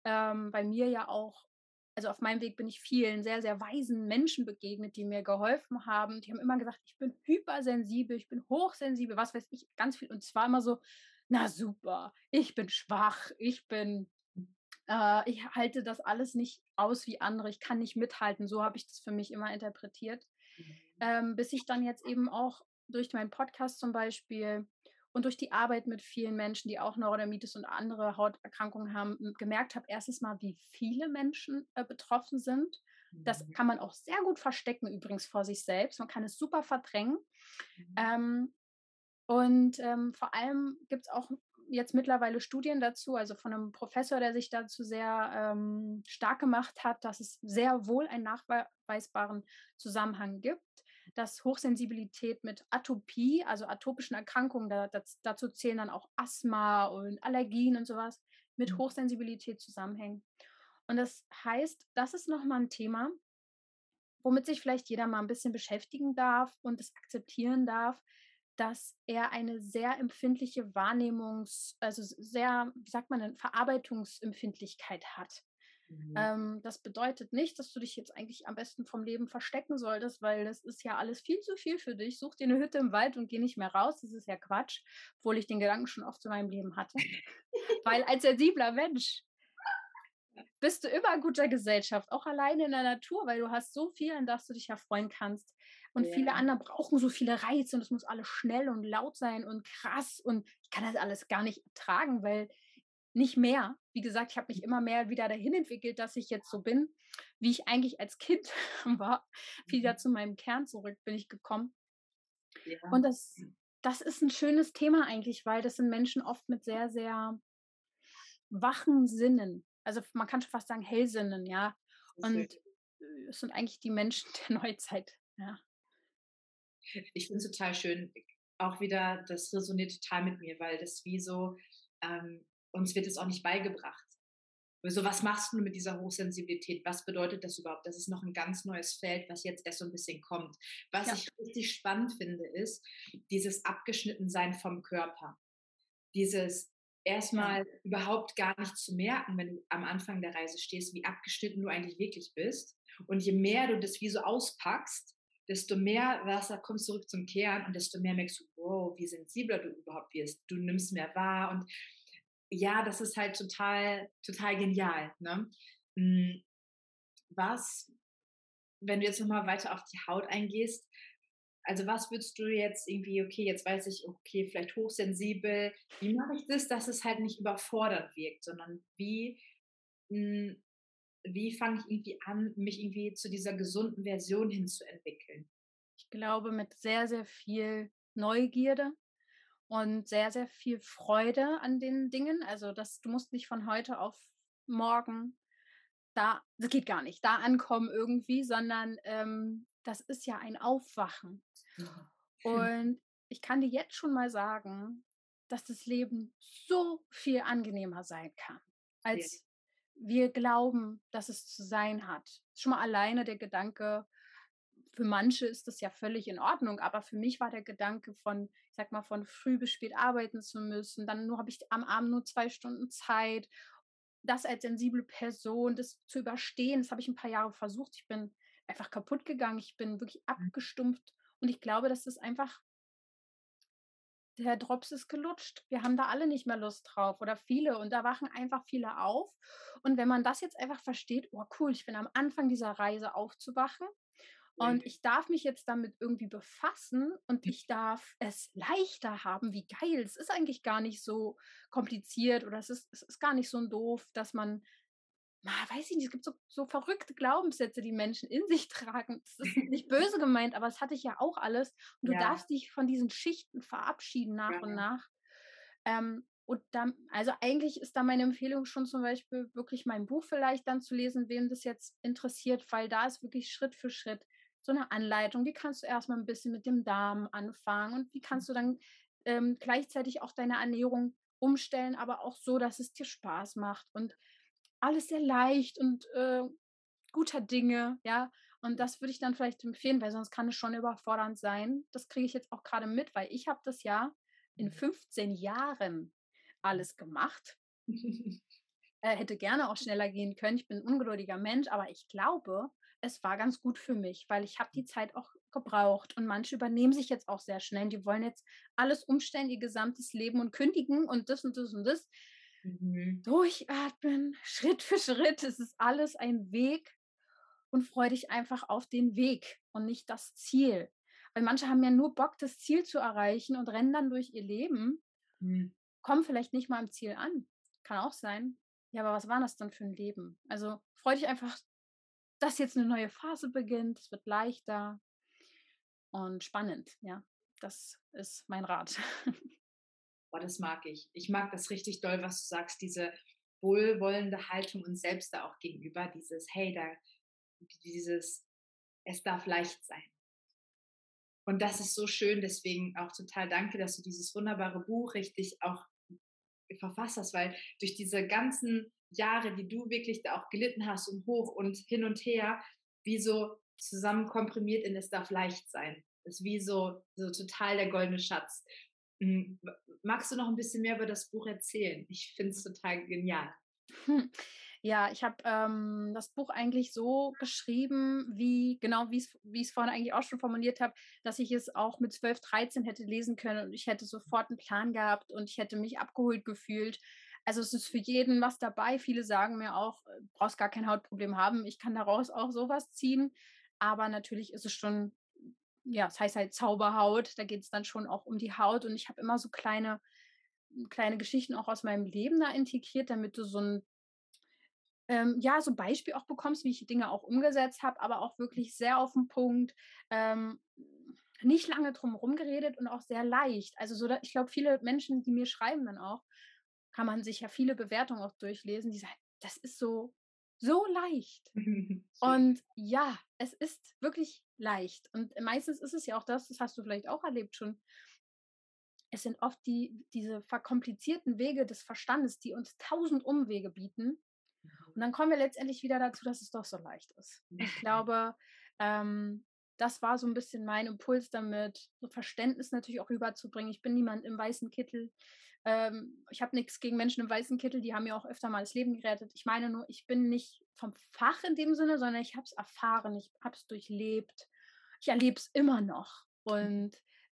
Ähm, bei mir ja auch also auf meinem Weg bin ich vielen sehr, sehr weisen Menschen begegnet, die mir geholfen haben. Die haben immer gesagt, ich bin hypersensibel, ich bin hochsensibel, was weiß ich, ganz viel. Und zwar immer so, na super, ich bin schwach, ich bin, äh, ich halte das alles nicht aus wie andere, ich kann nicht mithalten. So habe ich das für mich immer interpretiert. Mhm. Ähm, bis ich dann jetzt eben auch durch meinen Podcast zum Beispiel und durch die Arbeit mit vielen Menschen, die auch Neurodermitis und andere Hauterkrankungen haben, gemerkt habe, erstens mal, wie viele Menschen äh, betroffen sind. Das mhm. kann man auch sehr gut verstecken, übrigens vor sich selbst. Man kann es super verdrängen. Mhm. Ähm, und ähm, vor allem gibt es auch jetzt mittlerweile Studien dazu, also von einem Professor, der sich dazu sehr ähm, stark gemacht hat, dass es sehr wohl einen nachweisbaren Zusammenhang gibt dass Hochsensibilität mit Atopie, also atopischen Erkrankungen, da, das, dazu zählen dann auch Asthma und Allergien und sowas, mit mhm. Hochsensibilität zusammenhängen. Und das heißt, das ist nochmal ein Thema, womit sich vielleicht jeder mal ein bisschen beschäftigen darf und es akzeptieren darf, dass er eine sehr empfindliche Wahrnehmungs-, also sehr, wie sagt man denn, Verarbeitungsempfindlichkeit hat. Mhm. Ähm, das bedeutet nicht, dass du dich jetzt eigentlich am besten vom Leben verstecken solltest, weil das ist ja alles viel zu viel für dich. Such dir eine Hütte im Wald und geh nicht mehr raus. Das ist ja Quatsch, obwohl ich den Gedanken schon oft in meinem Leben hatte. weil als sensibler Mensch bist du immer in guter Gesellschaft, auch alleine in der Natur, weil du hast so viel, an das du dich erfreuen kannst. Und ja. viele andere brauchen so viele Reize und es muss alles schnell und laut sein und krass. Und ich kann das alles gar nicht ertragen, weil nicht mehr. Wie gesagt, ich habe mich immer mehr wieder dahin entwickelt, dass ich jetzt so bin, wie ich eigentlich als Kind war. Wieder mhm. zu meinem Kern zurück bin ich gekommen. Ja. Und das, das ist ein schönes Thema eigentlich, weil das sind Menschen oft mit sehr, sehr wachen Sinnen. Also man kann schon fast sagen Hellsinnen, ja. Und äh, es sind eigentlich die Menschen der Neuzeit, ja. Ich finde es total schön. Auch wieder, das resoniert total mit mir, weil das wie so, ähm, uns wird es auch nicht beigebracht. Also was machst du mit dieser Hochsensibilität? Was bedeutet das überhaupt? Das ist noch ein ganz neues Feld, was jetzt erst so ein bisschen kommt. Was ja. ich richtig spannend finde, ist dieses Abgeschnittensein vom Körper. Dieses erstmal ja. überhaupt gar nicht zu merken, wenn du am Anfang der Reise stehst, wie abgeschnitten du eigentlich wirklich bist. Und je mehr du das wie so auspackst, desto mehr Wasser kommt zurück zum Kern und desto mehr merkst du, wow, wie sensibler du überhaupt wirst. Du nimmst mehr wahr und ja, das ist halt total, total genial. Ne? Hm, was, wenn du jetzt nochmal weiter auf die Haut eingehst, also was würdest du jetzt irgendwie, okay, jetzt weiß ich, okay, vielleicht hochsensibel, wie mache ich das, dass es halt nicht überfordernd wirkt, sondern wie, hm, wie fange ich irgendwie an, mich irgendwie zu dieser gesunden Version hinzuentwickeln? Ich glaube, mit sehr, sehr viel Neugierde, und sehr, sehr viel Freude an den Dingen. Also das, du musst nicht von heute auf morgen da, das geht gar nicht, da ankommen irgendwie, sondern ähm, das ist ja ein Aufwachen. Und ich kann dir jetzt schon mal sagen, dass das Leben so viel angenehmer sein kann, als ja. wir glauben, dass es zu sein hat. Schon mal alleine der Gedanke, für manche ist das ja völlig in Ordnung, aber für mich war der Gedanke von, ich sag mal, von früh bis spät arbeiten zu müssen, dann nur habe ich am Abend nur zwei Stunden Zeit, das als sensible Person, das zu überstehen, das habe ich ein paar Jahre versucht. Ich bin einfach kaputt gegangen, ich bin wirklich mhm. abgestumpft und ich glaube, dass das einfach der Drops ist gelutscht. Wir haben da alle nicht mehr Lust drauf oder viele und da wachen einfach viele auf. Und wenn man das jetzt einfach versteht, oh cool, ich bin am Anfang dieser Reise aufzuwachen und ich darf mich jetzt damit irgendwie befassen und ich darf es leichter haben. Wie geil. Es ist eigentlich gar nicht so kompliziert oder es ist, es ist gar nicht so doof, dass man, na, weiß ich nicht, es gibt so, so verrückte Glaubenssätze, die Menschen in sich tragen. Das ist nicht böse gemeint, aber es hatte ich ja auch alles. Und du ja. darfst dich von diesen Schichten verabschieden nach ja. und nach. Ähm, und dann, also eigentlich ist da meine Empfehlung schon zum Beispiel wirklich mein Buch vielleicht dann zu lesen, wem das jetzt interessiert, weil da ist wirklich Schritt für Schritt so eine Anleitung, wie kannst du erstmal ein bisschen mit dem Darm anfangen und wie kannst du dann ähm, gleichzeitig auch deine Ernährung umstellen, aber auch so, dass es dir Spaß macht und alles sehr leicht und äh, guter Dinge, ja. Und das würde ich dann vielleicht empfehlen, weil sonst kann es schon überfordernd sein. Das kriege ich jetzt auch gerade mit, weil ich habe das ja in 15 Jahren alles gemacht. äh, hätte gerne auch schneller gehen können. Ich bin ein ungeduldiger Mensch, aber ich glaube, es war ganz gut für mich, weil ich habe die Zeit auch gebraucht und manche übernehmen sich jetzt auch sehr schnell. Die wollen jetzt alles umstellen, ihr gesamtes Leben und kündigen und das und das und das. Mhm. Durchatmen, Schritt für Schritt. Es ist alles ein Weg und freu dich einfach auf den Weg und nicht das Ziel. Weil manche haben ja nur Bock, das Ziel zu erreichen und rennen dann durch ihr Leben, mhm. kommen vielleicht nicht mal am Ziel an. Kann auch sein. Ja, aber was war das dann für ein Leben? Also freu dich einfach, dass jetzt eine neue Phase beginnt. Es wird leichter und spannend. Ja, das ist mein Rat. Boah, das mag ich. Ich mag das richtig doll, was du sagst, diese wohlwollende Haltung uns selbst da auch gegenüber, dieses, hey, da, dieses, es darf leicht sein. Und das ist so schön, deswegen auch total danke, dass du dieses wunderbare Buch richtig auch verfasst hast, weil durch diese ganzen Jahre, die du wirklich da auch gelitten hast und hoch und hin und her, wie so zusammen komprimiert in es darf leicht sein. Das ist wie so, so total der goldene Schatz. Hm, magst du noch ein bisschen mehr über das Buch erzählen? Ich finde es total genial. Hm. Ja, ich habe ähm, das Buch eigentlich so geschrieben, wie genau wie ich es vorhin eigentlich auch schon formuliert habe, dass ich es auch mit 12, 13 hätte lesen können und ich hätte sofort einen Plan gehabt und ich hätte mich abgeholt gefühlt. Also es ist für jeden was dabei. Viele sagen mir auch, äh, brauchst gar kein Hautproblem haben. Ich kann daraus auch sowas ziehen. Aber natürlich ist es schon, ja, es heißt halt Zauberhaut. Da geht es dann schon auch um die Haut. Und ich habe immer so kleine, kleine Geschichten auch aus meinem Leben da integriert, damit du so ein ähm, ja, so Beispiel auch bekommst, wie ich Dinge auch umgesetzt habe, aber auch wirklich sehr auf den Punkt, ähm, nicht lange drum geredet und auch sehr leicht. Also so, ich glaube, viele Menschen, die mir schreiben dann auch, kann man sich ja viele Bewertungen auch durchlesen, die sagen, das ist so, so leicht. und ja, es ist wirklich leicht. Und meistens ist es ja auch das, das hast du vielleicht auch erlebt schon, es sind oft die, diese verkomplizierten Wege des Verstandes, die uns tausend Umwege bieten, und dann kommen wir letztendlich wieder dazu, dass es doch so leicht ist. Ich glaube, ähm, das war so ein bisschen mein Impuls damit, so Verständnis natürlich auch rüberzubringen. Ich bin niemand im weißen Kittel. Ähm, ich habe nichts gegen Menschen im weißen Kittel, die haben mir auch öfter mal das Leben gerettet. Ich meine nur, ich bin nicht vom Fach in dem Sinne, sondern ich habe es erfahren, ich habe es durchlebt. Ich erlebe es immer noch. Und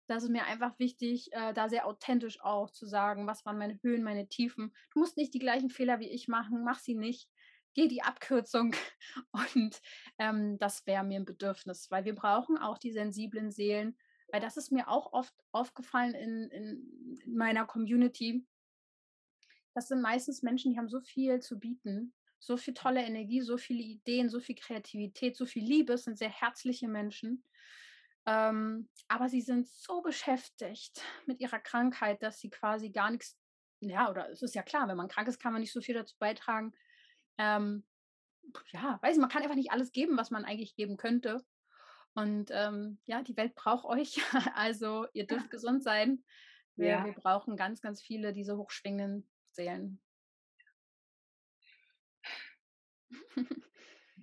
das ist mir einfach wichtig, äh, da sehr authentisch auch zu sagen, was waren meine Höhen, meine Tiefen. Du musst nicht die gleichen Fehler wie ich machen, mach sie nicht. Geh die Abkürzung und ähm, das wäre mir ein Bedürfnis, weil wir brauchen auch die sensiblen Seelen, weil das ist mir auch oft aufgefallen in, in, in meiner Community. Das sind meistens Menschen, die haben so viel zu bieten, so viel tolle Energie, so viele Ideen, so viel Kreativität, so viel Liebe, es sind sehr herzliche Menschen. Ähm, aber sie sind so beschäftigt mit ihrer Krankheit, dass sie quasi gar nichts, ja, oder es ist ja klar, wenn man krank ist, kann man nicht so viel dazu beitragen. Ähm, ja, weiß ich, man kann einfach nicht alles geben, was man eigentlich geben könnte. Und ähm, ja, die Welt braucht euch. Also ihr dürft gesund sein. Wir, ja. wir brauchen ganz, ganz viele diese hochschwingenden Seelen.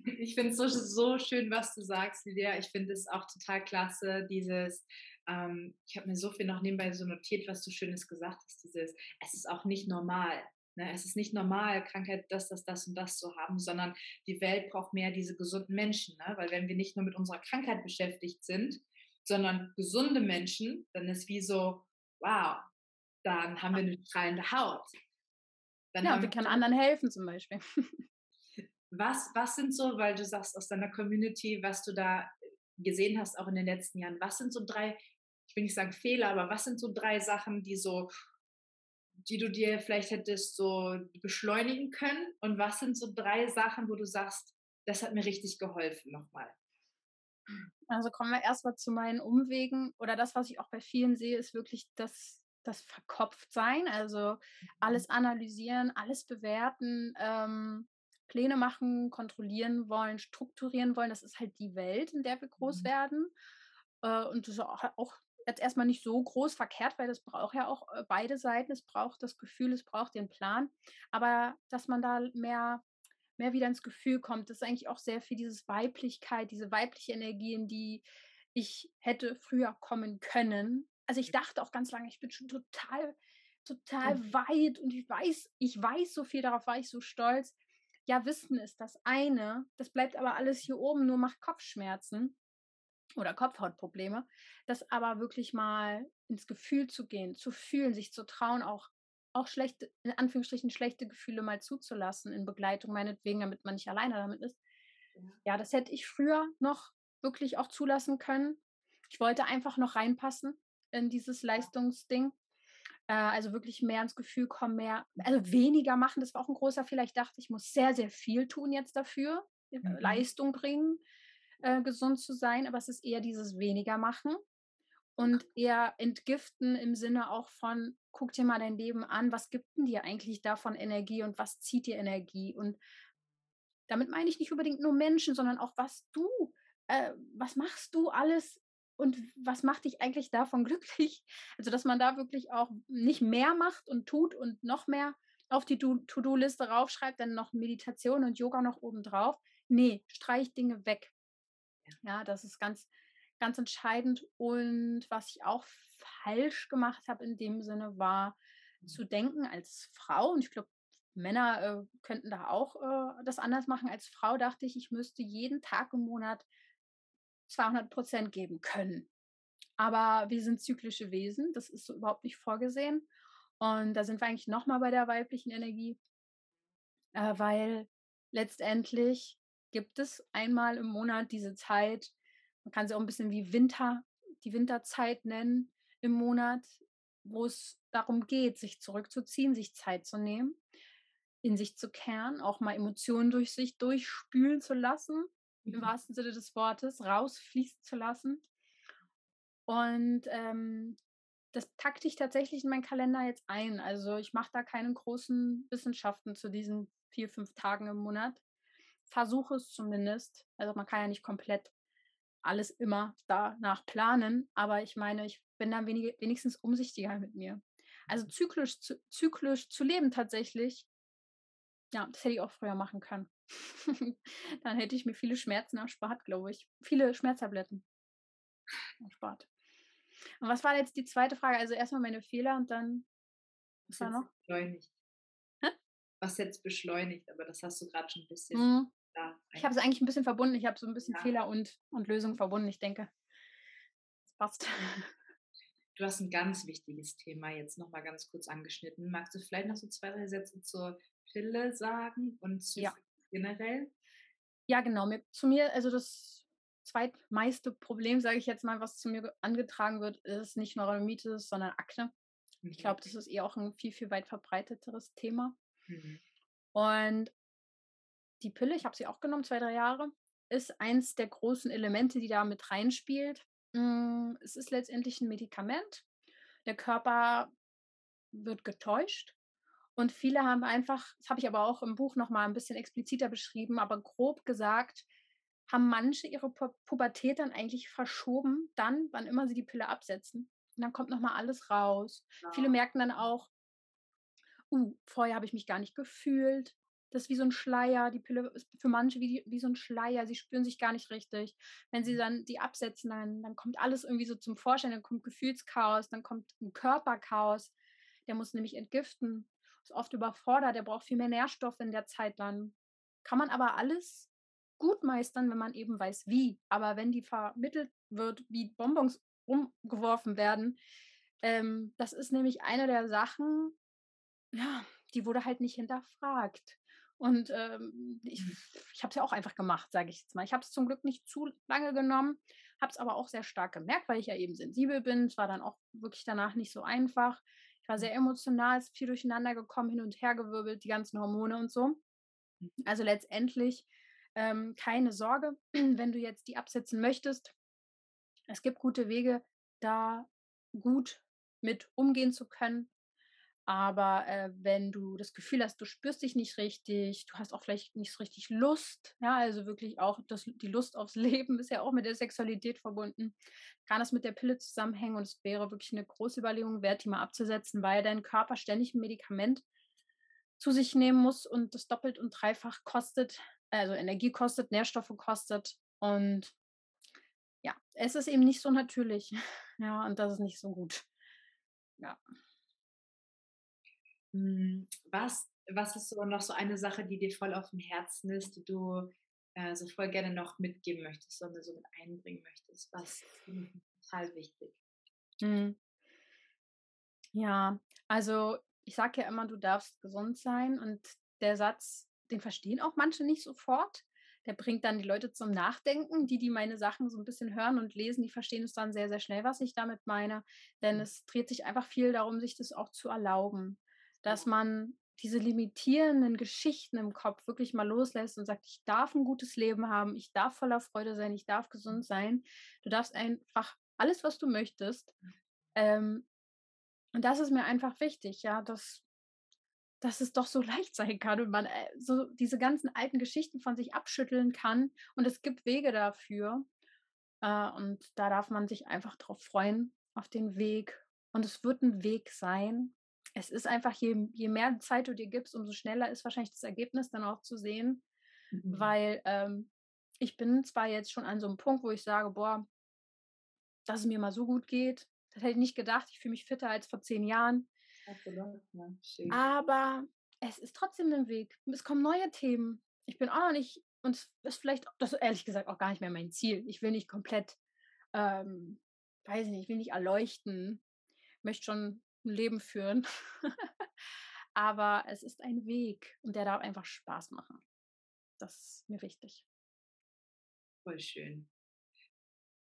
Ich finde es so, so schön, was du sagst, Lydia. Ich finde es auch total klasse, dieses, ähm, ich habe mir so viel noch nebenbei so notiert, was du Schönes gesagt hast, dieses, es ist auch nicht normal. Ne? Es ist nicht normal, Krankheit, das, das, das und das zu haben, sondern die Welt braucht mehr diese gesunden Menschen. Ne? Weil wenn wir nicht nur mit unserer Krankheit beschäftigt sind, sondern gesunde Menschen, dann ist wie so, wow, dann haben wir eine strahlende Haut. Dann ja, wir können anderen helfen zum Beispiel. Was, was sind so, weil du sagst aus deiner Community, was du da gesehen hast, auch in den letzten Jahren, was sind so drei, ich will nicht sagen Fehler, aber was sind so drei Sachen, die so, die du dir vielleicht hättest so beschleunigen können? Und was sind so drei Sachen, wo du sagst, das hat mir richtig geholfen nochmal? Also kommen wir erstmal zu meinen Umwegen oder das, was ich auch bei vielen sehe, ist wirklich das, das Verkopftsein, also mhm. alles analysieren, alles bewerten, ähm, Pläne machen, kontrollieren wollen, strukturieren wollen. Das ist halt die Welt, in der wir groß mhm. werden. Äh, und das ist auch, auch jetzt erstmal nicht so groß verkehrt, weil das braucht ja auch äh, beide Seiten. Es braucht das Gefühl, es braucht den Plan. Aber dass man da mehr, mehr wieder ins Gefühl kommt, das ist eigentlich auch sehr viel dieses Weiblichkeit, diese weibliche Energie, in die ich hätte früher kommen können. Also ich dachte auch ganz lange, ich bin schon total total weit und ich weiß, ich weiß so viel, darauf war ich so stolz. Ja, Wissen ist das eine, das bleibt aber alles hier oben, nur macht Kopfschmerzen oder Kopfhautprobleme. Das aber wirklich mal ins Gefühl zu gehen, zu fühlen, sich zu trauen, auch, auch schlechte, in Anführungsstrichen schlechte Gefühle mal zuzulassen in Begleitung, meinetwegen, damit man nicht alleine damit ist. Ja, das hätte ich früher noch wirklich auch zulassen können. Ich wollte einfach noch reinpassen in dieses Leistungsding. Äh, also wirklich mehr ins Gefühl kommen, mehr, also weniger machen. Das war auch ein großer Fehler. Ich dachte, ich muss sehr, sehr viel tun jetzt dafür, äh, mhm. Leistung bringen, äh, gesund zu sein. Aber es ist eher dieses weniger machen und eher entgiften im Sinne auch von, guck dir mal dein Leben an, was gibt denn dir eigentlich davon Energie und was zieht dir Energie? Und damit meine ich nicht unbedingt nur Menschen, sondern auch was du, äh, was machst du alles und was macht dich eigentlich davon glücklich? Also, dass man da wirklich auch nicht mehr macht und tut und noch mehr auf die To-Do-Liste raufschreibt, dann noch Meditation und Yoga noch oben drauf. Nee, streich Dinge weg. Ja, das ist ganz, ganz entscheidend. Und was ich auch falsch gemacht habe in dem Sinne, war mhm. zu denken als Frau, und ich glaube, Männer äh, könnten da auch äh, das anders machen. Als Frau dachte ich, ich müsste jeden Tag im Monat 200 Prozent geben können. Aber wir sind zyklische Wesen, das ist so überhaupt nicht vorgesehen. Und da sind wir eigentlich nochmal bei der weiblichen Energie, äh, weil letztendlich gibt es einmal im Monat diese Zeit, man kann sie auch ein bisschen wie Winter, die Winterzeit nennen im Monat, wo es darum geht, sich zurückzuziehen, sich Zeit zu nehmen, in sich zu kehren, auch mal Emotionen durch sich durchspülen zu lassen im mhm. wahrsten Sinne des Wortes, rausfließen zu lassen. Und ähm, das takte ich tatsächlich in meinen Kalender jetzt ein. Also ich mache da keine großen Wissenschaften zu diesen vier, fünf Tagen im Monat. Versuche es zumindest. Also man kann ja nicht komplett alles immer danach planen, aber ich meine, ich bin dann wenig, wenigstens umsichtiger mit mir. Also zyklisch zu, zyklisch zu leben tatsächlich, ja, das hätte ich auch früher machen können. Dann hätte ich mir viele Schmerzen erspart, glaube ich. Viele Schmerztabletten erspart. Und was war jetzt die zweite Frage? Also erstmal meine Fehler und dann. Was war noch? Beschleunigt. Was jetzt beschleunigt, aber das hast du gerade schon ein bisschen. Mhm. ich habe es eigentlich ein bisschen verbunden. Ich habe so ein bisschen ja. Fehler und, und Lösung verbunden. Ich denke, das passt. Du hast ein ganz wichtiges Thema jetzt nochmal ganz kurz angeschnitten. Magst du vielleicht noch so zwei, drei Sätze zur Pille sagen und zu ja generell? Ja, genau. Mir, zu mir, also das zweitmeiste Problem, sage ich jetzt mal, was zu mir angetragen wird, ist nicht Neurodermitis, sondern Akne. Mhm. Ich glaube, das ist eher auch ein viel, viel weit verbreiteteres Thema. Mhm. Und die Pille, ich habe sie auch genommen, zwei, drei Jahre, ist eins der großen Elemente, die da mit reinspielt. Hm, es ist letztendlich ein Medikament. Der Körper wird getäuscht und viele haben einfach, das habe ich aber auch im Buch nochmal ein bisschen expliziter beschrieben, aber grob gesagt, haben manche ihre Pu Pubertät dann eigentlich verschoben, dann, wann immer sie die Pille absetzen. Und dann kommt nochmal alles raus. Ja. Viele merken dann auch, uh, vorher habe ich mich gar nicht gefühlt. Das ist wie so ein Schleier. Die Pille ist für manche wie, wie so ein Schleier. Sie spüren sich gar nicht richtig. Wenn sie mhm. dann die absetzen, dann, dann kommt alles irgendwie so zum Vorschein. Dann kommt Gefühlschaos, dann kommt ein Körperchaos. Der muss nämlich entgiften ist oft überfordert, er braucht viel mehr Nährstoffe in der Zeit dann. Kann man aber alles gut meistern, wenn man eben weiß, wie. Aber wenn die vermittelt wird, wie Bonbons umgeworfen werden, ähm, das ist nämlich eine der Sachen, ja, die wurde halt nicht hinterfragt. Und ähm, ich, mhm. ich habe es ja auch einfach gemacht, sage ich jetzt mal. Ich habe es zum Glück nicht zu lange genommen, habe es aber auch sehr stark gemerkt, weil ich ja eben sensibel bin. Es war dann auch wirklich danach nicht so einfach. Ich war sehr emotional, ist viel durcheinander gekommen, hin und her gewirbelt, die ganzen Hormone und so. Mhm. Also letztendlich ähm, keine Sorge, wenn du jetzt die absetzen möchtest. Es gibt gute Wege, da gut mit umgehen zu können. Aber äh, wenn du das Gefühl hast, du spürst dich nicht richtig, du hast auch vielleicht nicht so richtig Lust, ja, also wirklich auch das, die Lust aufs Leben ist ja auch mit der Sexualität verbunden, kann das mit der Pille zusammenhängen und es wäre wirklich eine große Überlegung wert, die mal abzusetzen, weil dein Körper ständig ein Medikament zu sich nehmen muss und das doppelt und dreifach kostet, also Energie kostet, Nährstoffe kostet und ja, es ist eben nicht so natürlich. Ja, und das ist nicht so gut. Ja. Hm, was, was ist so noch so eine Sache, die dir voll auf dem Herzen ist, die du äh, so voll gerne noch mitgeben möchtest, so, so mit einbringen möchtest? Was ist total wichtig? Hm. Ja, also ich sage ja immer, du darfst gesund sein und der Satz, den verstehen auch manche nicht sofort. Der bringt dann die Leute zum Nachdenken. Die, die meine Sachen so ein bisschen hören und lesen, die verstehen es dann sehr, sehr schnell, was ich damit meine. Denn mhm. es dreht sich einfach viel darum, sich das auch zu erlauben, dass man diese limitierenden Geschichten im Kopf wirklich mal loslässt und sagt, ich darf ein gutes Leben haben, ich darf voller Freude sein, ich darf gesund sein. Du darfst einfach alles, was du möchtest. Ähm, und das ist mir einfach wichtig, ja, dass, dass es doch so leicht sein kann und man äh, so diese ganzen alten Geschichten von sich abschütteln kann. Und es gibt Wege dafür. Äh, und da darf man sich einfach drauf freuen, auf den Weg. Und es wird ein Weg sein. Es ist einfach, je, je mehr Zeit du dir gibst, umso schneller ist wahrscheinlich das Ergebnis dann auch zu sehen. Mhm. Weil ähm, ich bin zwar jetzt schon an so einem Punkt, wo ich sage, boah, dass es mir mal so gut geht, das hätte ich nicht gedacht. Ich fühle mich fitter als vor zehn Jahren. Aber es ist trotzdem ein Weg. Es kommen neue Themen. Ich bin auch noch nicht, und es ist vielleicht, das ist ehrlich gesagt auch gar nicht mehr mein Ziel. Ich will nicht komplett, ähm, weiß ich nicht, ich will nicht erleuchten. Ich möchte schon ein Leben führen. Aber es ist ein Weg und der darf einfach Spaß machen. Das ist mir wichtig. Voll schön.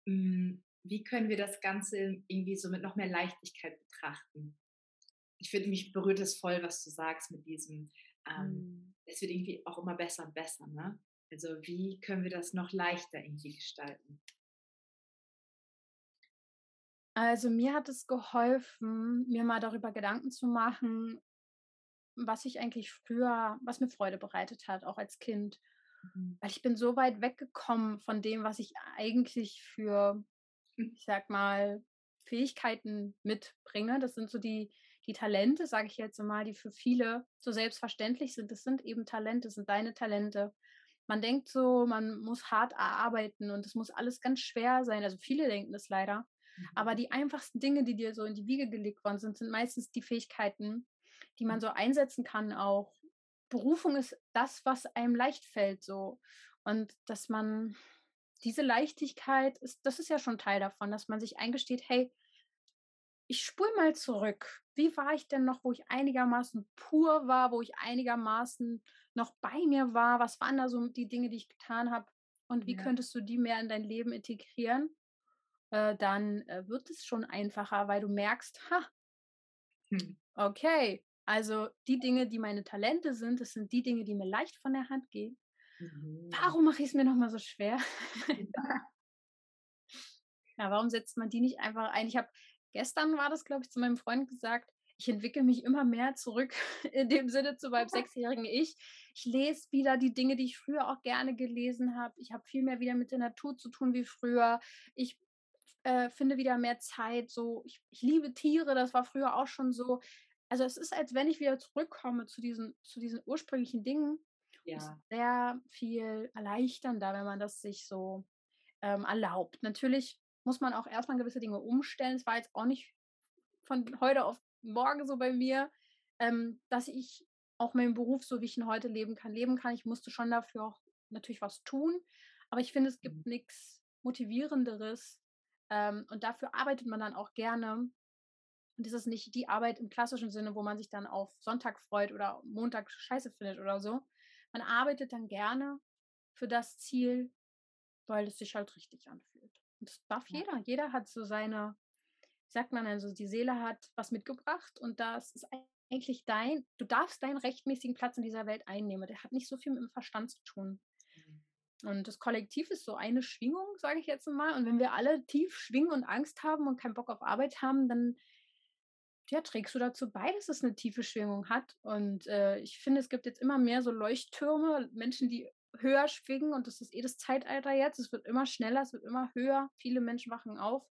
Hm, wie können wir das Ganze irgendwie so mit noch mehr Leichtigkeit betrachten? Ich finde, mich berührt es voll, was du sagst mit diesem, ähm, mm. es wird irgendwie auch immer besser und besser, ne? Also wie können wir das noch leichter irgendwie gestalten? Also mir hat es geholfen, mir mal darüber Gedanken zu machen, was ich eigentlich früher, was mir Freude bereitet hat, auch als Kind. Mhm. Weil ich bin so weit weggekommen von dem, was ich eigentlich für ich sag mal, Fähigkeiten mitbringe. Das sind so die, die Talente, sage ich jetzt mal, die für viele so selbstverständlich sind. Das sind eben Talente, das sind deine Talente. Man denkt so, man muss hart arbeiten und es muss alles ganz schwer sein. Also viele denken das leider. Mhm. Aber die einfachsten Dinge, die dir so in die Wiege gelegt worden sind, sind meistens die Fähigkeiten, die man so einsetzen kann auch. Berufung ist das, was einem leicht fällt so. Und dass man diese Leichtigkeit ist, das ist ja schon Teil davon, dass man sich eingesteht, hey, ich spule mal zurück. Wie war ich denn noch, wo ich einigermaßen pur war, wo ich einigermaßen noch bei mir war? Was waren da so die Dinge, die ich getan habe? Und wie ja. könntest du die mehr in dein Leben integrieren? Äh, dann äh, wird es schon einfacher, weil du merkst, ha, hm. okay, also die Dinge, die meine Talente sind, das sind die Dinge, die mir leicht von der Hand gehen. Mhm. Warum mache ich es mir nochmal so schwer? ja, warum setzt man die nicht einfach ein? Ich habe gestern war das, glaube ich, zu meinem Freund gesagt, ich entwickle mich immer mehr zurück in dem Sinne zu meinem sechsjährigen Ich. Ich lese wieder die Dinge, die ich früher auch gerne gelesen habe. Ich habe viel mehr wieder mit der Natur zu tun wie früher. Ich äh, finde wieder mehr Zeit. So, ich, ich liebe Tiere, das war früher auch schon so. Also es ist, als wenn ich wieder zurückkomme zu diesen, zu diesen ursprünglichen Dingen ja. ist sehr viel erleichternder, wenn man das sich so ähm, erlaubt. Natürlich muss man auch erstmal gewisse Dinge umstellen. Es war jetzt auch nicht von heute auf morgen so bei mir, ähm, dass ich auch meinen Beruf, so wie ich ihn heute leben kann, leben kann. Ich musste schon dafür auch natürlich was tun. Aber ich finde, es gibt mhm. nichts Motivierenderes. Ähm, und dafür arbeitet man dann auch gerne. Und das ist nicht die Arbeit im klassischen Sinne, wo man sich dann auf Sonntag freut oder Montag scheiße findet oder so, man arbeitet dann gerne für das Ziel, weil es sich halt richtig anfühlt. Und das darf ja. jeder. Jeder hat so seine, wie sagt man also, die Seele hat was mitgebracht und das ist eigentlich dein, du darfst deinen rechtmäßigen Platz in dieser Welt einnehmen. Der hat nicht so viel mit dem Verstand zu tun. Und das Kollektiv ist so eine Schwingung, sage ich jetzt mal. Und wenn wir alle tief schwingen und Angst haben und keinen Bock auf Arbeit haben, dann ja, trägst du dazu bei, dass es eine tiefe Schwingung hat. Und äh, ich finde, es gibt jetzt immer mehr so Leuchttürme, Menschen, die höher schwingen und das ist eh das Zeitalter jetzt. Es wird immer schneller, es wird immer höher. Viele Menschen wachen auf.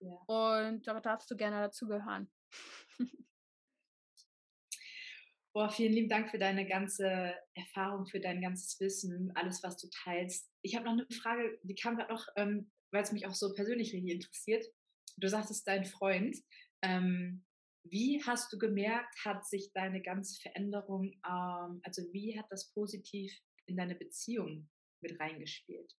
Ja. Und da darfst du gerne dazugehören. Boah, vielen lieben Dank für deine ganze Erfahrung, für dein ganzes Wissen, alles, was du teilst. Ich habe noch eine Frage, die kam gerade noch, ähm, weil es mich auch so persönlich richtig interessiert. Du sagtest, dein Freund. Ähm, wie hast du gemerkt, hat sich deine ganze Veränderung, ähm, also wie hat das positiv in deine Beziehung mit reingespielt?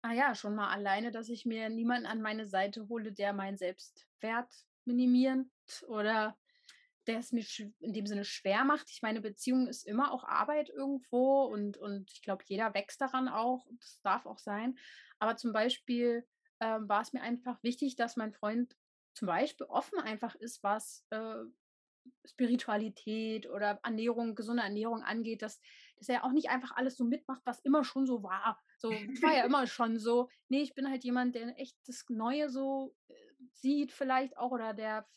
Ah ja, schon mal alleine, dass ich mir niemanden an meine Seite hole, der meinen Selbstwert minimiert oder der es mir in dem Sinne schwer macht. Ich meine, Beziehung ist immer auch Arbeit irgendwo und, und ich glaube, jeder wächst daran auch. Das darf auch sein. Aber zum Beispiel ähm, war es mir einfach wichtig, dass mein Freund zum Beispiel offen einfach ist, was äh, Spiritualität oder Ernährung, gesunde Ernährung angeht, dass, dass er auch nicht einfach alles so mitmacht, was immer schon so war. So war ja immer schon so. Nee, ich bin halt jemand, der echt das Neue so äh, sieht, vielleicht auch, oder der,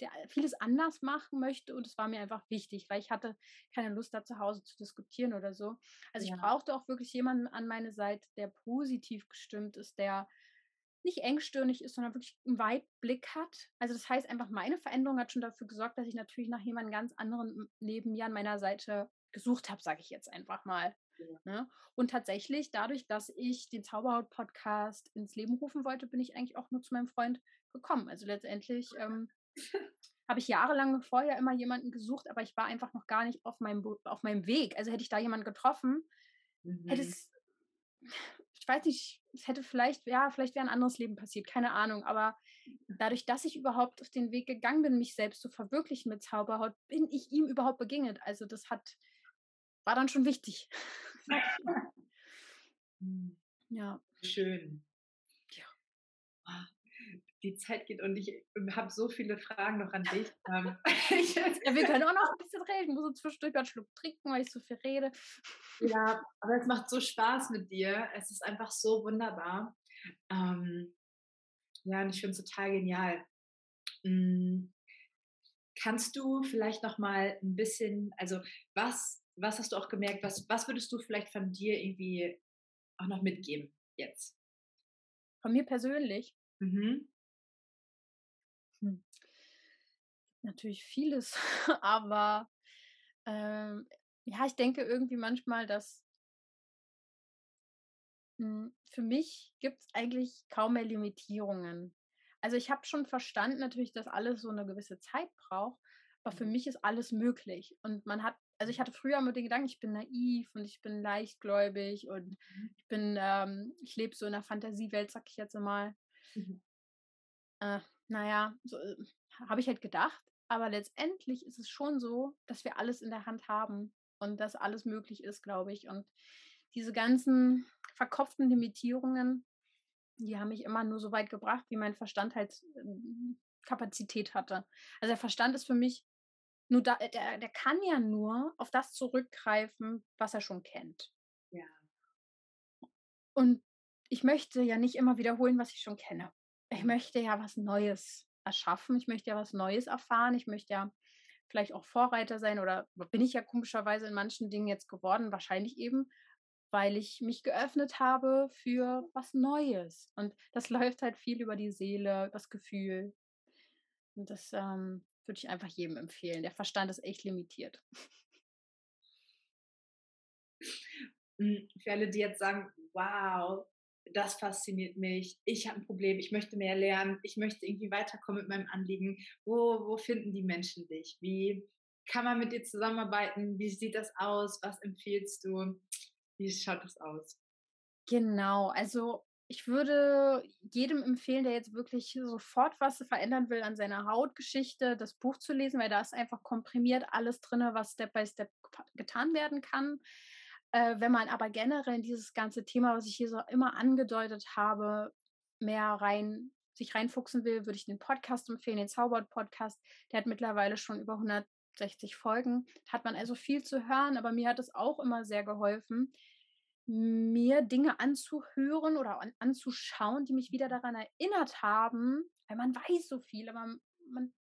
der vieles anders machen möchte. Und es war mir einfach wichtig, weil ich hatte keine Lust, da zu Hause zu diskutieren oder so. Also ja. ich brauchte auch wirklich jemanden an meine Seite, der positiv gestimmt ist, der nicht engstirnig ist, sondern wirklich einen Weitblick hat. Also das heißt einfach, meine Veränderung hat schon dafür gesorgt, dass ich natürlich nach jemandem ganz anderen neben mir an meiner Seite gesucht habe, sage ich jetzt einfach mal. Ja. Ne? Und tatsächlich, dadurch, dass ich den Zauberhaut-Podcast ins Leben rufen wollte, bin ich eigentlich auch nur zu meinem Freund gekommen. Also letztendlich ähm, habe ich jahrelang vorher immer jemanden gesucht, aber ich war einfach noch gar nicht auf meinem, auf meinem Weg. Also hätte ich da jemanden getroffen, mhm. hätte es ich weiß nicht, es hätte vielleicht, ja, vielleicht wäre ein anderes Leben passiert, keine Ahnung. Aber dadurch, dass ich überhaupt auf den Weg gegangen bin, mich selbst zu verwirklichen mit Zauberhaut, bin ich ihm überhaupt begegnet. Also das hat, war dann schon wichtig. Ja. Schön. Die Zeit geht und ich habe so viele Fragen noch an dich. Ähm, ja, wir können auch noch ein bisschen reden. Ich muss so zwischendurch einen Schluck trinken, weil ich so viel rede. Ja, aber es macht so Spaß mit dir. Es ist einfach so wunderbar. Ähm, ja, und ich finde es total genial. Mhm. Kannst du vielleicht noch mal ein bisschen, also was, was hast du auch gemerkt, was, was würdest du vielleicht von dir irgendwie auch noch mitgeben jetzt? Von mir persönlich? Mhm. Hm. Natürlich vieles, aber ähm, ja, ich denke irgendwie manchmal, dass hm, für mich gibt es eigentlich kaum mehr Limitierungen. Also ich habe schon verstanden natürlich, dass alles so eine gewisse Zeit braucht, aber für mhm. mich ist alles möglich. Und man hat, also ich hatte früher immer den Gedanken, ich bin naiv und ich bin leichtgläubig und mhm. ich bin, ähm, ich lebe so in einer Fantasiewelt, sag ich jetzt mal. Mhm. Äh, naja, so, äh, habe ich halt gedacht. Aber letztendlich ist es schon so, dass wir alles in der Hand haben und dass alles möglich ist, glaube ich. Und diese ganzen verkopften Limitierungen, die haben mich immer nur so weit gebracht, wie mein Verstand halt ähm, Kapazität hatte. Also der Verstand ist für mich nur da, äh, der, der kann ja nur auf das zurückgreifen, was er schon kennt. Ja. Und ich möchte ja nicht immer wiederholen, was ich schon kenne ich möchte ja was Neues erschaffen, ich möchte ja was Neues erfahren, ich möchte ja vielleicht auch Vorreiter sein oder bin ich ja komischerweise in manchen Dingen jetzt geworden, wahrscheinlich eben, weil ich mich geöffnet habe für was Neues. Und das läuft halt viel über die Seele, das Gefühl. Und das ähm, würde ich einfach jedem empfehlen. Der Verstand ist echt limitiert. Für alle, die jetzt sagen, wow, das fasziniert mich, ich habe ein Problem, ich möchte mehr lernen, ich möchte irgendwie weiterkommen mit meinem Anliegen. Wo, wo finden die Menschen dich? Wie kann man mit dir zusammenarbeiten? Wie sieht das aus? Was empfiehlst du? Wie schaut das aus? Genau, also ich würde jedem empfehlen, der jetzt wirklich sofort was verändern will an seiner Hautgeschichte, das Buch zu lesen, weil da ist einfach komprimiert alles drin, was Step by Step getan werden kann. Äh, wenn man aber generell in dieses ganze Thema, was ich hier so immer angedeutet habe, mehr rein sich reinfuchsen will, würde ich den Podcast empfehlen, den Zaubert-Podcast. Der hat mittlerweile schon über 160 Folgen. Hat man also viel zu hören, aber mir hat es auch immer sehr geholfen, mir Dinge anzuhören oder an, anzuschauen, die mich wieder daran erinnert haben, weil man weiß so viel, aber man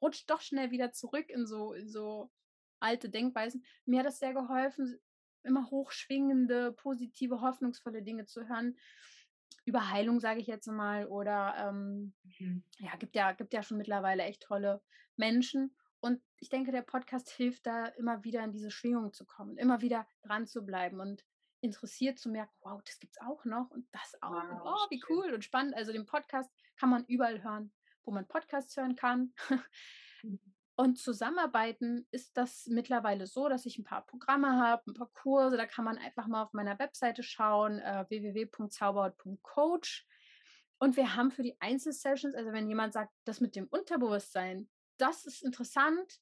rutscht doch schnell wieder zurück in so, in so alte Denkweisen. Mir hat es sehr geholfen, immer hochschwingende, positive, hoffnungsvolle Dinge zu hören. Über Heilung, sage ich jetzt mal, oder ähm, mhm. ja, gibt ja, gibt ja schon mittlerweile echt tolle Menschen. Und ich denke, der Podcast hilft da immer wieder in diese Schwingung zu kommen, immer wieder dran zu bleiben und interessiert zu merken, wow, das gibt's auch noch und das auch. Wow, oh, wie cool und spannend. Also den Podcast kann man überall hören, wo man Podcasts hören kann. Und zusammenarbeiten ist das mittlerweile so, dass ich ein paar Programme habe, ein paar Kurse. Da kann man einfach mal auf meiner Webseite schauen, äh, www.zauberhaut.coach. Und wir haben für die Einzelsessions, also wenn jemand sagt, das mit dem Unterbewusstsein, das ist interessant.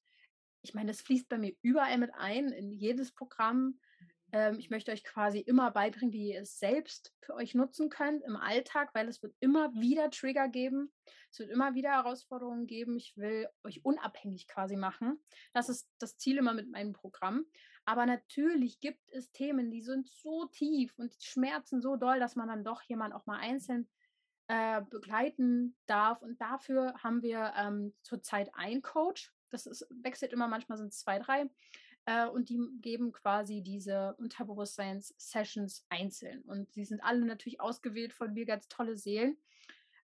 Ich meine, das fließt bei mir überall mit ein, in jedes Programm. Ähm, ich möchte euch quasi immer beibringen, wie ihr es selbst für euch nutzen könnt im Alltag, weil es wird immer wieder Trigger geben. Es wird immer wieder Herausforderungen geben. Ich will euch unabhängig quasi machen. Das ist das Ziel immer mit meinem Programm. Aber natürlich gibt es Themen, die sind so tief und schmerzen so doll, dass man dann doch jemand auch mal einzeln äh, begleiten darf. Und dafür haben wir ähm, zurzeit einen Coach. Das ist, wechselt immer, manchmal sind es zwei, drei äh, und die geben quasi diese Unterbewusstseins-Sessions einzeln. Und sie sind alle natürlich ausgewählt von mir, ganz tolle Seelen.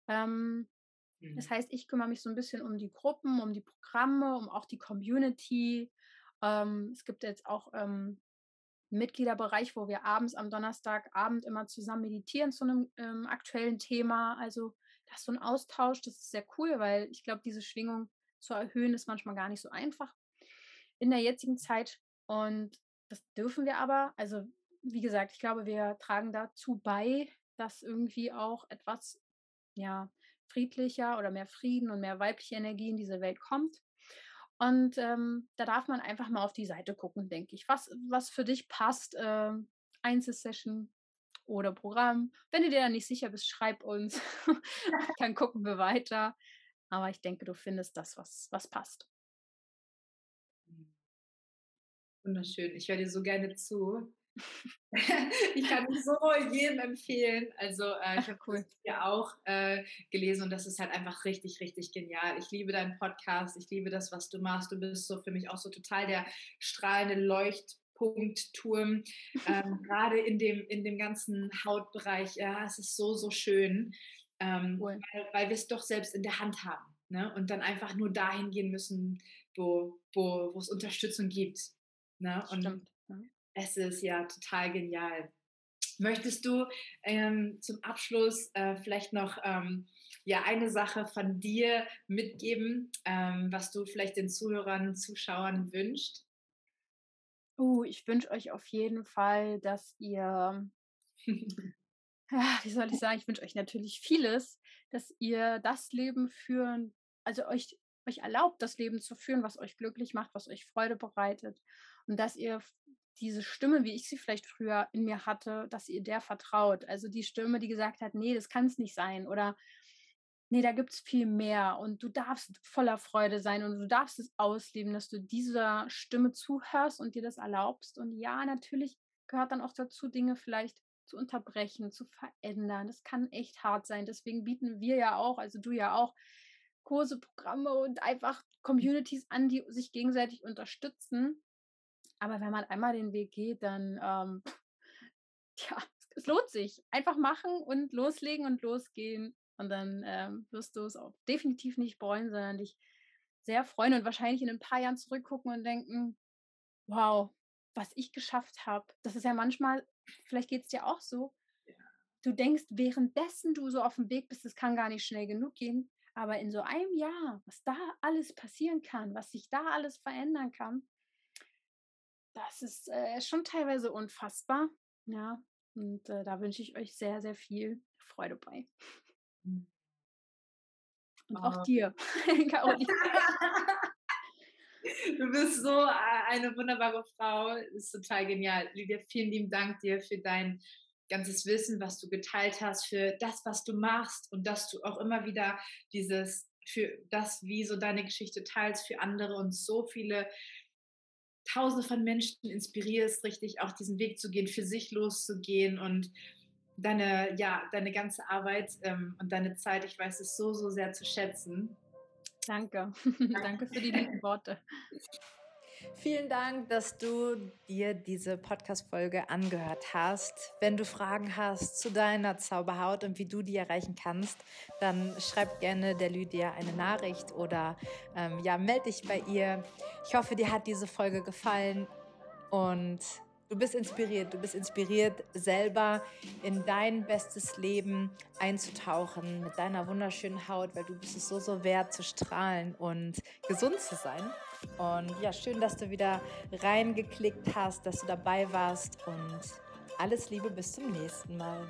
Ähm, mhm. Das heißt, ich kümmere mich so ein bisschen um die Gruppen, um die Programme, um auch die Community. Ähm, es gibt jetzt auch ähm, einen Mitgliederbereich, wo wir abends am Donnerstagabend immer zusammen meditieren zu einem ähm, aktuellen Thema. Also das ist so ein Austausch, das ist sehr cool, weil ich glaube, diese Schwingung zu erhöhen ist manchmal gar nicht so einfach in der jetzigen Zeit. Und das dürfen wir aber. Also, wie gesagt, ich glaube, wir tragen dazu bei, dass irgendwie auch etwas, ja, friedlicher oder mehr Frieden und mehr weibliche Energie in diese Welt kommt. Und ähm, da darf man einfach mal auf die Seite gucken, denke ich. Was, was für dich passt, äh, Einzelsession oder Programm. Wenn du dir da nicht sicher bist, schreib uns. Dann gucken wir weiter. Aber ich denke, du findest das, was, was passt. Wunderschön. Ich höre dir so gerne zu. ich kann es so jedem empfehlen. Also äh, ich habe cool. ja auch äh, gelesen und das ist halt einfach richtig, richtig genial. Ich liebe deinen Podcast, ich liebe das, was du machst. Du bist so für mich auch so total der strahlende Leuchtpunktturm. Ähm, Gerade in dem, in dem ganzen Hautbereich, ja, es ist so, so schön, ähm, cool. weil, weil wir es doch selbst in der Hand haben. Ne? Und dann einfach nur dahin gehen müssen, wo, wo, wo es Unterstützung gibt. Ne? Und Stimmt. es ist ja total genial. Möchtest du ähm, zum Abschluss äh, vielleicht noch ähm, ja, eine Sache von dir mitgeben, ähm, was du vielleicht den Zuhörern, Zuschauern wünscht? Uh, ich wünsche euch auf jeden Fall, dass ihr, wie soll ich sagen, ich wünsche euch natürlich vieles, dass ihr das Leben führen, also euch, euch erlaubt, das Leben zu führen, was euch glücklich macht, was euch Freude bereitet und dass ihr diese Stimme, wie ich sie vielleicht früher in mir hatte, dass ihr der vertraut. Also die Stimme, die gesagt hat, nee, das kann es nicht sein oder nee, da gibt es viel mehr und du darfst voller Freude sein und du darfst es ausleben, dass du dieser Stimme zuhörst und dir das erlaubst. Und ja, natürlich gehört dann auch dazu, Dinge vielleicht zu unterbrechen, zu verändern. Das kann echt hart sein. Deswegen bieten wir ja auch, also du ja auch, Kurse, Programme und einfach Communities an, die sich gegenseitig unterstützen aber wenn man einmal den Weg geht, dann, ähm, ja, es lohnt sich. Einfach machen und loslegen und losgehen. Und dann ähm, wirst du es auch definitiv nicht bereuen, sondern dich sehr freuen und wahrscheinlich in ein paar Jahren zurückgucken und denken, wow, was ich geschafft habe. Das ist ja manchmal, vielleicht geht es dir auch so. Du denkst, währenddessen du so auf dem Weg bist, es kann gar nicht schnell genug gehen. Aber in so einem Jahr, was da alles passieren kann, was sich da alles verändern kann, das ist äh, schon teilweise unfassbar. Ja, und äh, da wünsche ich euch sehr, sehr viel Freude bei. Hm. Und oh. auch dir, Caroline. Du bist so äh, eine wunderbare Frau. Das ist total genial. Lydia, vielen lieben Dank dir für dein ganzes Wissen, was du geteilt hast, für das, was du machst und dass du auch immer wieder dieses, für das, wie so deine Geschichte teilst für andere und so viele Tausende von Menschen inspirierst, richtig auch diesen Weg zu gehen, für sich loszugehen und deine, ja, deine ganze Arbeit ähm, und deine Zeit, ich weiß es so, so sehr zu schätzen. Danke. Danke für die lieben Worte. Vielen Dank, dass du dir diese Podcast-Folge angehört hast. Wenn du Fragen hast zu deiner Zauberhaut und wie du die erreichen kannst, dann schreib gerne der Lydia eine Nachricht oder ähm, ja, melde dich bei ihr. Ich hoffe, dir hat diese Folge gefallen und Du bist inspiriert, du bist inspiriert, selber in dein bestes Leben einzutauchen mit deiner wunderschönen Haut, weil du bist es so, so wert zu strahlen und gesund zu sein. Und ja, schön, dass du wieder reingeklickt hast, dass du dabei warst und alles Liebe bis zum nächsten Mal.